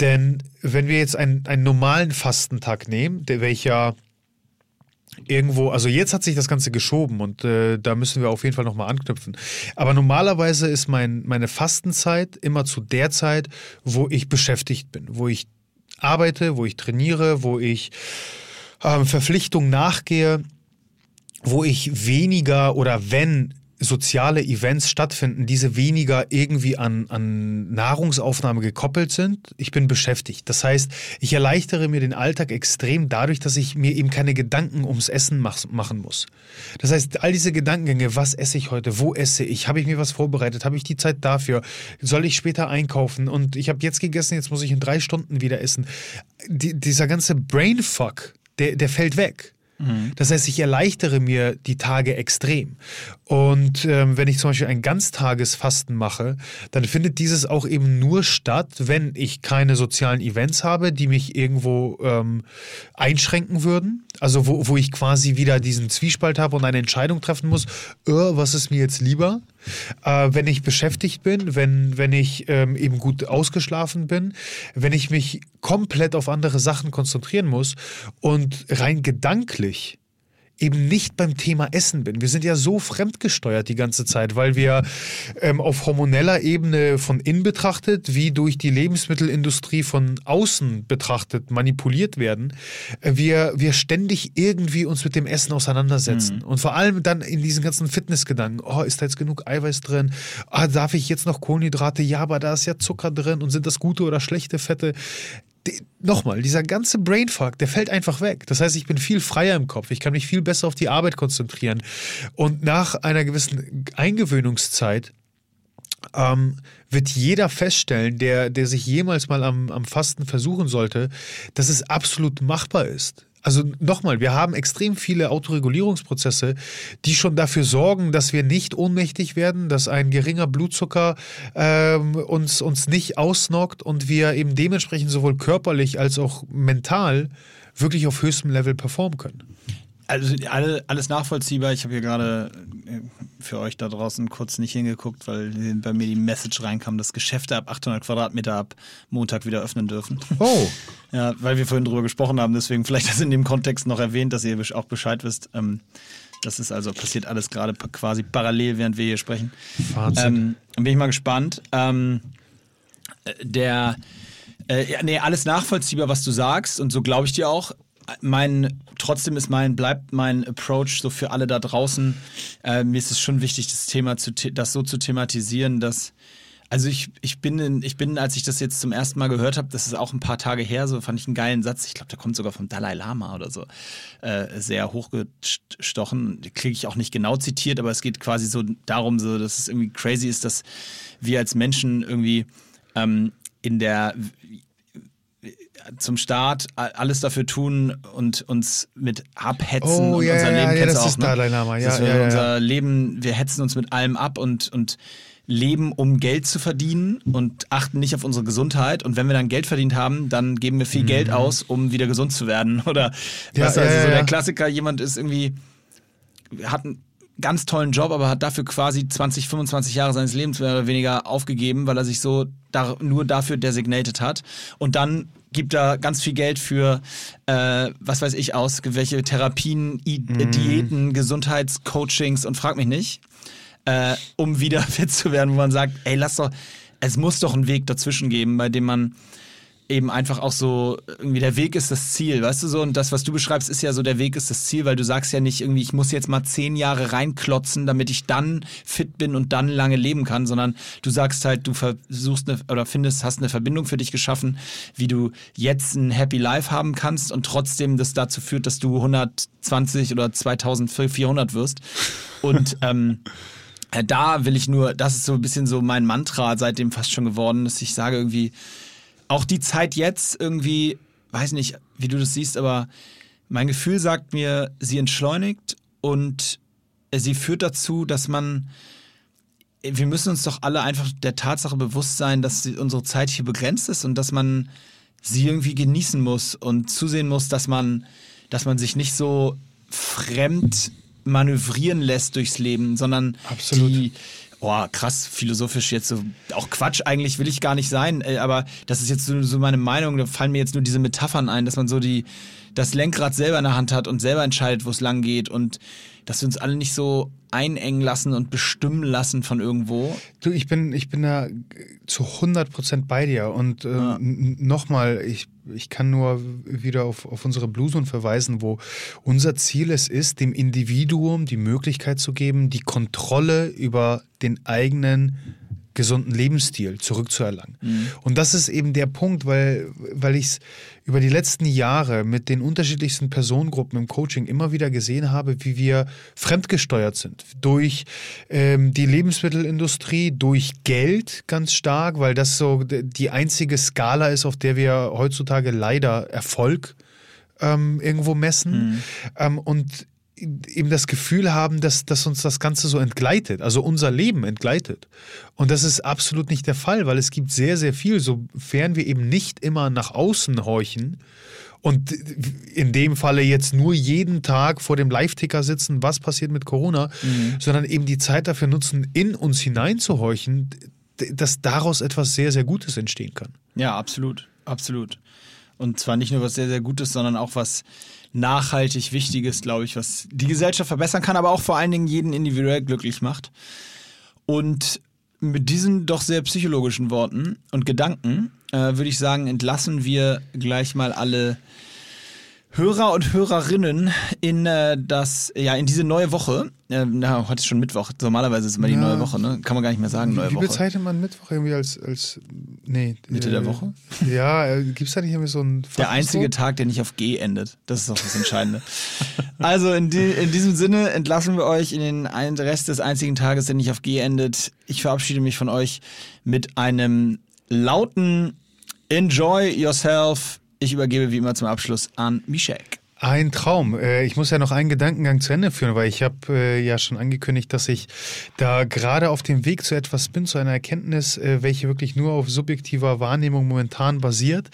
Denn wenn wir jetzt einen, einen normalen Fastentag nehmen, der welcher irgendwo, also jetzt hat sich das Ganze geschoben und äh, da müssen wir auf jeden Fall nochmal anknüpfen. Aber normalerweise ist mein, meine Fastenzeit immer zu der Zeit, wo ich beschäftigt bin, wo ich arbeite, wo ich trainiere, wo ich ähm, Verpflichtungen nachgehe, wo ich weniger oder wenn soziale Events stattfinden, diese weniger irgendwie an, an Nahrungsaufnahme gekoppelt sind. Ich bin beschäftigt. Das heißt, ich erleichtere mir den Alltag extrem dadurch, dass ich mir eben keine Gedanken ums Essen mach, machen muss. Das heißt, all diese Gedankengänge, was esse ich heute, wo esse ich, habe ich mir was vorbereitet, habe ich die Zeit dafür, soll ich später einkaufen und ich habe jetzt gegessen, jetzt muss ich in drei Stunden wieder essen. Die, dieser ganze Brainfuck, der, der fällt weg. Mhm. Das heißt, ich erleichtere mir die Tage extrem. Und ähm, wenn ich zum Beispiel ein Ganztagesfasten mache, dann findet dieses auch eben nur statt, wenn ich keine sozialen Events habe, die mich irgendwo ähm, einschränken würden. Also wo, wo ich quasi wieder diesen Zwiespalt habe und eine Entscheidung treffen muss, oh, was ist mir jetzt lieber? Äh, wenn ich beschäftigt bin, wenn, wenn ich ähm, eben gut ausgeschlafen bin, wenn ich mich komplett auf andere Sachen konzentrieren muss und rein gedanklich eben nicht beim Thema Essen bin. Wir sind ja so fremdgesteuert die ganze Zeit, weil wir ähm, auf hormoneller Ebene von innen betrachtet, wie durch die Lebensmittelindustrie von außen betrachtet manipuliert werden, äh, wir, wir ständig irgendwie uns mit dem Essen auseinandersetzen. Mhm. Und vor allem dann in diesen ganzen Fitnessgedanken, oh, ist da jetzt genug Eiweiß drin? Ah, darf ich jetzt noch Kohlenhydrate? Ja, aber da ist ja Zucker drin und sind das gute oder schlechte Fette? Nochmal, dieser ganze Brainfuck, der fällt einfach weg. Das heißt, ich bin viel freier im Kopf. Ich kann mich viel besser auf die Arbeit konzentrieren. Und nach einer gewissen Eingewöhnungszeit ähm, wird jeder feststellen, der, der sich jemals mal am, am Fasten versuchen sollte, dass es absolut machbar ist. Also nochmal, wir haben extrem viele Autoregulierungsprozesse, die schon dafür sorgen, dass wir nicht ohnmächtig werden, dass ein geringer Blutzucker ähm, uns, uns nicht ausnockt und wir eben dementsprechend sowohl körperlich als auch mental wirklich auf höchstem Level performen können. Also alle, alles nachvollziehbar. Ich habe hier gerade äh, für euch da draußen kurz nicht hingeguckt, weil bei mir die Message reinkam, dass Geschäfte ab 800 Quadratmeter ab Montag wieder öffnen dürfen. Oh. Ja, weil wir vorhin drüber gesprochen haben. Deswegen vielleicht das in dem Kontext noch erwähnt, dass ihr auch Bescheid wisst. Ähm, das ist also passiert alles gerade quasi parallel, während wir hier sprechen. Wahnsinn. Ähm, bin ich mal gespannt. Ähm, äh, der äh, ja, nee, alles nachvollziehbar, was du sagst und so glaube ich dir auch mein, trotzdem ist mein, bleibt mein Approach so für alle da draußen. Äh, mir ist es schon wichtig, das Thema zu, das so zu thematisieren, dass, also ich, ich bin, in, ich bin, als ich das jetzt zum ersten Mal gehört habe, das ist auch ein paar Tage her, so fand ich einen geilen Satz. Ich glaube, der kommt sogar vom Dalai Lama oder so, äh, sehr hochgestochen. Kriege ich auch nicht genau zitiert, aber es geht quasi so darum, so, dass es irgendwie crazy ist, dass wir als Menschen irgendwie ähm, in der zum Start alles dafür tun und uns mit abhetzen oh, und ja, unser Leben ja, das auch, ist ne? Dalai Lama. Ja, ja, ja, unser Leben, wir hetzen uns mit allem ab und, und leben, um Geld zu verdienen und achten nicht auf unsere Gesundheit. Und wenn wir dann Geld verdient haben, dann geben wir viel mhm. Geld aus, um wieder gesund zu werden. Oder ja, weißt du, also so der Klassiker, jemand ist irgendwie, hat ein ganz tollen Job, aber hat dafür quasi 20, 25 Jahre seines Lebens mehr oder weniger aufgegeben, weil er sich so da, nur dafür designated hat. Und dann gibt er ganz viel Geld für, äh, was weiß ich, aus, welche Therapien, I mm. Diäten, Gesundheitscoachings und frag mich nicht, äh, um wieder fit zu werden, wo man sagt, ey, lass doch, es muss doch einen Weg dazwischen geben, bei dem man eben einfach auch so, irgendwie der Weg ist das Ziel, weißt du so? Und das, was du beschreibst, ist ja so, der Weg ist das Ziel, weil du sagst ja nicht irgendwie, ich muss jetzt mal zehn Jahre reinklotzen, damit ich dann fit bin und dann lange leben kann, sondern du sagst halt, du versuchst eine, oder findest, hast eine Verbindung für dich geschaffen, wie du jetzt ein Happy Life haben kannst und trotzdem das dazu führt, dass du 120 oder 2400 wirst. Und, ähm, da will ich nur, das ist so ein bisschen so mein Mantra seitdem fast schon geworden, dass ich sage irgendwie, auch die Zeit jetzt irgendwie, weiß nicht, wie du das siehst, aber mein Gefühl sagt mir, sie entschleunigt und sie führt dazu, dass man, wir müssen uns doch alle einfach der Tatsache bewusst sein, dass unsere Zeit hier begrenzt ist und dass man sie irgendwie genießen muss und zusehen muss, dass man, dass man sich nicht so fremd manövrieren lässt durchs Leben, sondern Absolut. die Boah, krass, philosophisch jetzt so. Auch Quatsch, eigentlich will ich gar nicht sein, äh, aber das ist jetzt so, so meine Meinung. Da fallen mir jetzt nur diese Metaphern ein, dass man so die, das Lenkrad selber in der Hand hat und selber entscheidet, wo es lang geht und dass wir uns alle nicht so einengen lassen und bestimmen lassen von irgendwo. Du, ich bin, ich bin da zu 100 Prozent bei dir und äh, ja. nochmal, ich, ich kann nur wieder auf, auf unsere Blusen verweisen, wo unser Ziel es ist, dem Individuum die Möglichkeit zu geben, die Kontrolle über den eigenen gesunden Lebensstil zurückzuerlangen. Mhm. Und das ist eben der Punkt, weil, weil ich es über die letzten Jahre mit den unterschiedlichsten Personengruppen im Coaching immer wieder gesehen habe, wie wir fremdgesteuert sind. Durch ähm, die Lebensmittelindustrie, durch Geld ganz stark, weil das so die einzige Skala ist, auf der wir heutzutage leider Erfolg ähm, irgendwo messen. Mhm. Ähm, und eben das Gefühl haben, dass, dass uns das Ganze so entgleitet, also unser Leben entgleitet. Und das ist absolut nicht der Fall, weil es gibt sehr, sehr viel, sofern wir eben nicht immer nach außen horchen und in dem Falle jetzt nur jeden Tag vor dem Live-Ticker sitzen, was passiert mit Corona, mhm. sondern eben die Zeit dafür nutzen, in uns hineinzuhorchen, dass daraus etwas sehr, sehr Gutes entstehen kann. Ja, absolut, absolut. Und zwar nicht nur was sehr, sehr Gutes, sondern auch was nachhaltig Wichtiges, glaube ich, was die Gesellschaft verbessern kann, aber auch vor allen Dingen jeden individuell glücklich macht. Und mit diesen doch sehr psychologischen Worten und Gedanken äh, würde ich sagen, entlassen wir gleich mal alle Hörer und Hörerinnen in äh, das, ja, in diese neue Woche. Äh, na, heute ist schon Mittwoch. Normalerweise ist immer die ja. neue Woche, ne? Kann man gar nicht mehr sagen, neue Wie Woche. Wie bezeichnet man Mittwoch irgendwie als, als nee. Mitte äh, der Woche? Ja, äh, gibt es da nicht irgendwie so ein Der einzige Tag, der nicht auf G endet. Das ist doch das Entscheidende. also in, die, in diesem Sinne entlassen wir euch in den Rest des einzigen Tages, der nicht auf G endet. Ich verabschiede mich von euch mit einem lauten Enjoy yourself ich übergebe wie immer zum Abschluss an Mishek. Ein Traum. Äh, ich muss ja noch einen Gedankengang zu Ende führen, weil ich habe äh, ja schon angekündigt, dass ich da gerade auf dem Weg zu etwas bin, zu einer Erkenntnis, äh, welche wirklich nur auf subjektiver Wahrnehmung momentan basiert.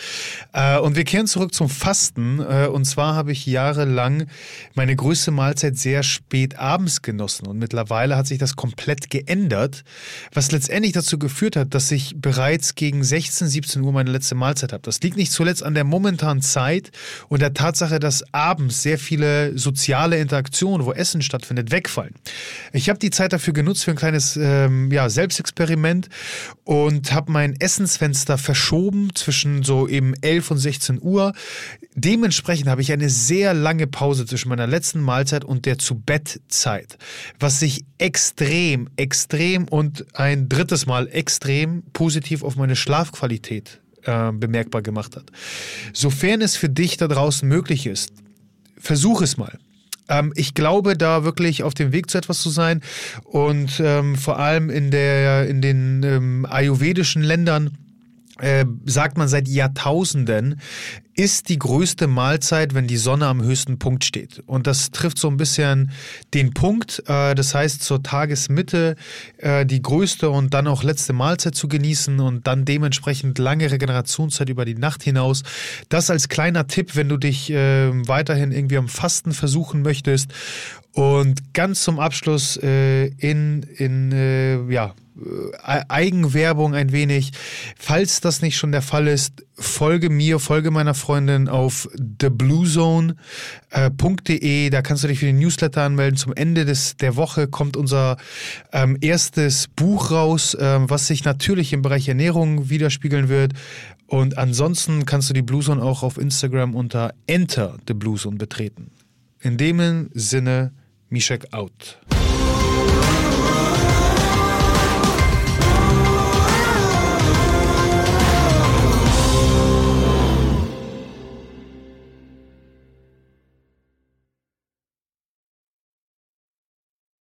Und wir kehren zurück zum Fasten. Und zwar habe ich jahrelang meine größte Mahlzeit sehr spät abends genossen. Und mittlerweile hat sich das komplett geändert, was letztendlich dazu geführt hat, dass ich bereits gegen 16, 17 Uhr meine letzte Mahlzeit habe. Das liegt nicht zuletzt an der momentanen Zeit und der Tatsache, dass abends sehr viele soziale Interaktionen, wo Essen stattfindet, wegfallen. Ich habe die Zeit dafür genutzt für ein kleines ähm, ja, Selbstexperiment und habe mein Essensfenster verschoben zwischen so eben 11 und 16 Uhr. Dementsprechend habe ich eine sehr lange Pause zwischen meiner letzten Mahlzeit und der zu Bettzeit, was sich extrem, extrem und ein drittes Mal extrem positiv auf meine Schlafqualität äh, bemerkbar gemacht hat. Sofern es für dich da draußen möglich ist, versuch es mal. Ähm, ich glaube, da wirklich auf dem Weg zu etwas zu sein und ähm, vor allem in, der, in den ähm, ayurvedischen Ländern äh, sagt man seit Jahrtausenden, ist die größte Mahlzeit, wenn die Sonne am höchsten Punkt steht. Und das trifft so ein bisschen den Punkt. Äh, das heißt, zur Tagesmitte äh, die größte und dann auch letzte Mahlzeit zu genießen und dann dementsprechend lange Regenerationszeit über die Nacht hinaus. Das als kleiner Tipp, wenn du dich äh, weiterhin irgendwie am Fasten versuchen möchtest. Und ganz zum Abschluss in, in ja, äh, Eigenwerbung ein wenig. Falls das nicht schon der Fall ist, folge mir, folge meiner Freundin auf thebluezone.de. Äh, da kannst du dich für den Newsletter anmelden. Zum Ende des, der Woche kommt unser ähm, erstes Buch raus, ähm, was sich natürlich im Bereich Ernährung widerspiegeln wird. Und ansonsten kannst du die Bluezone auch auf Instagram unter Enter the Bluezone betreten. In dem Sinne, Mishek out.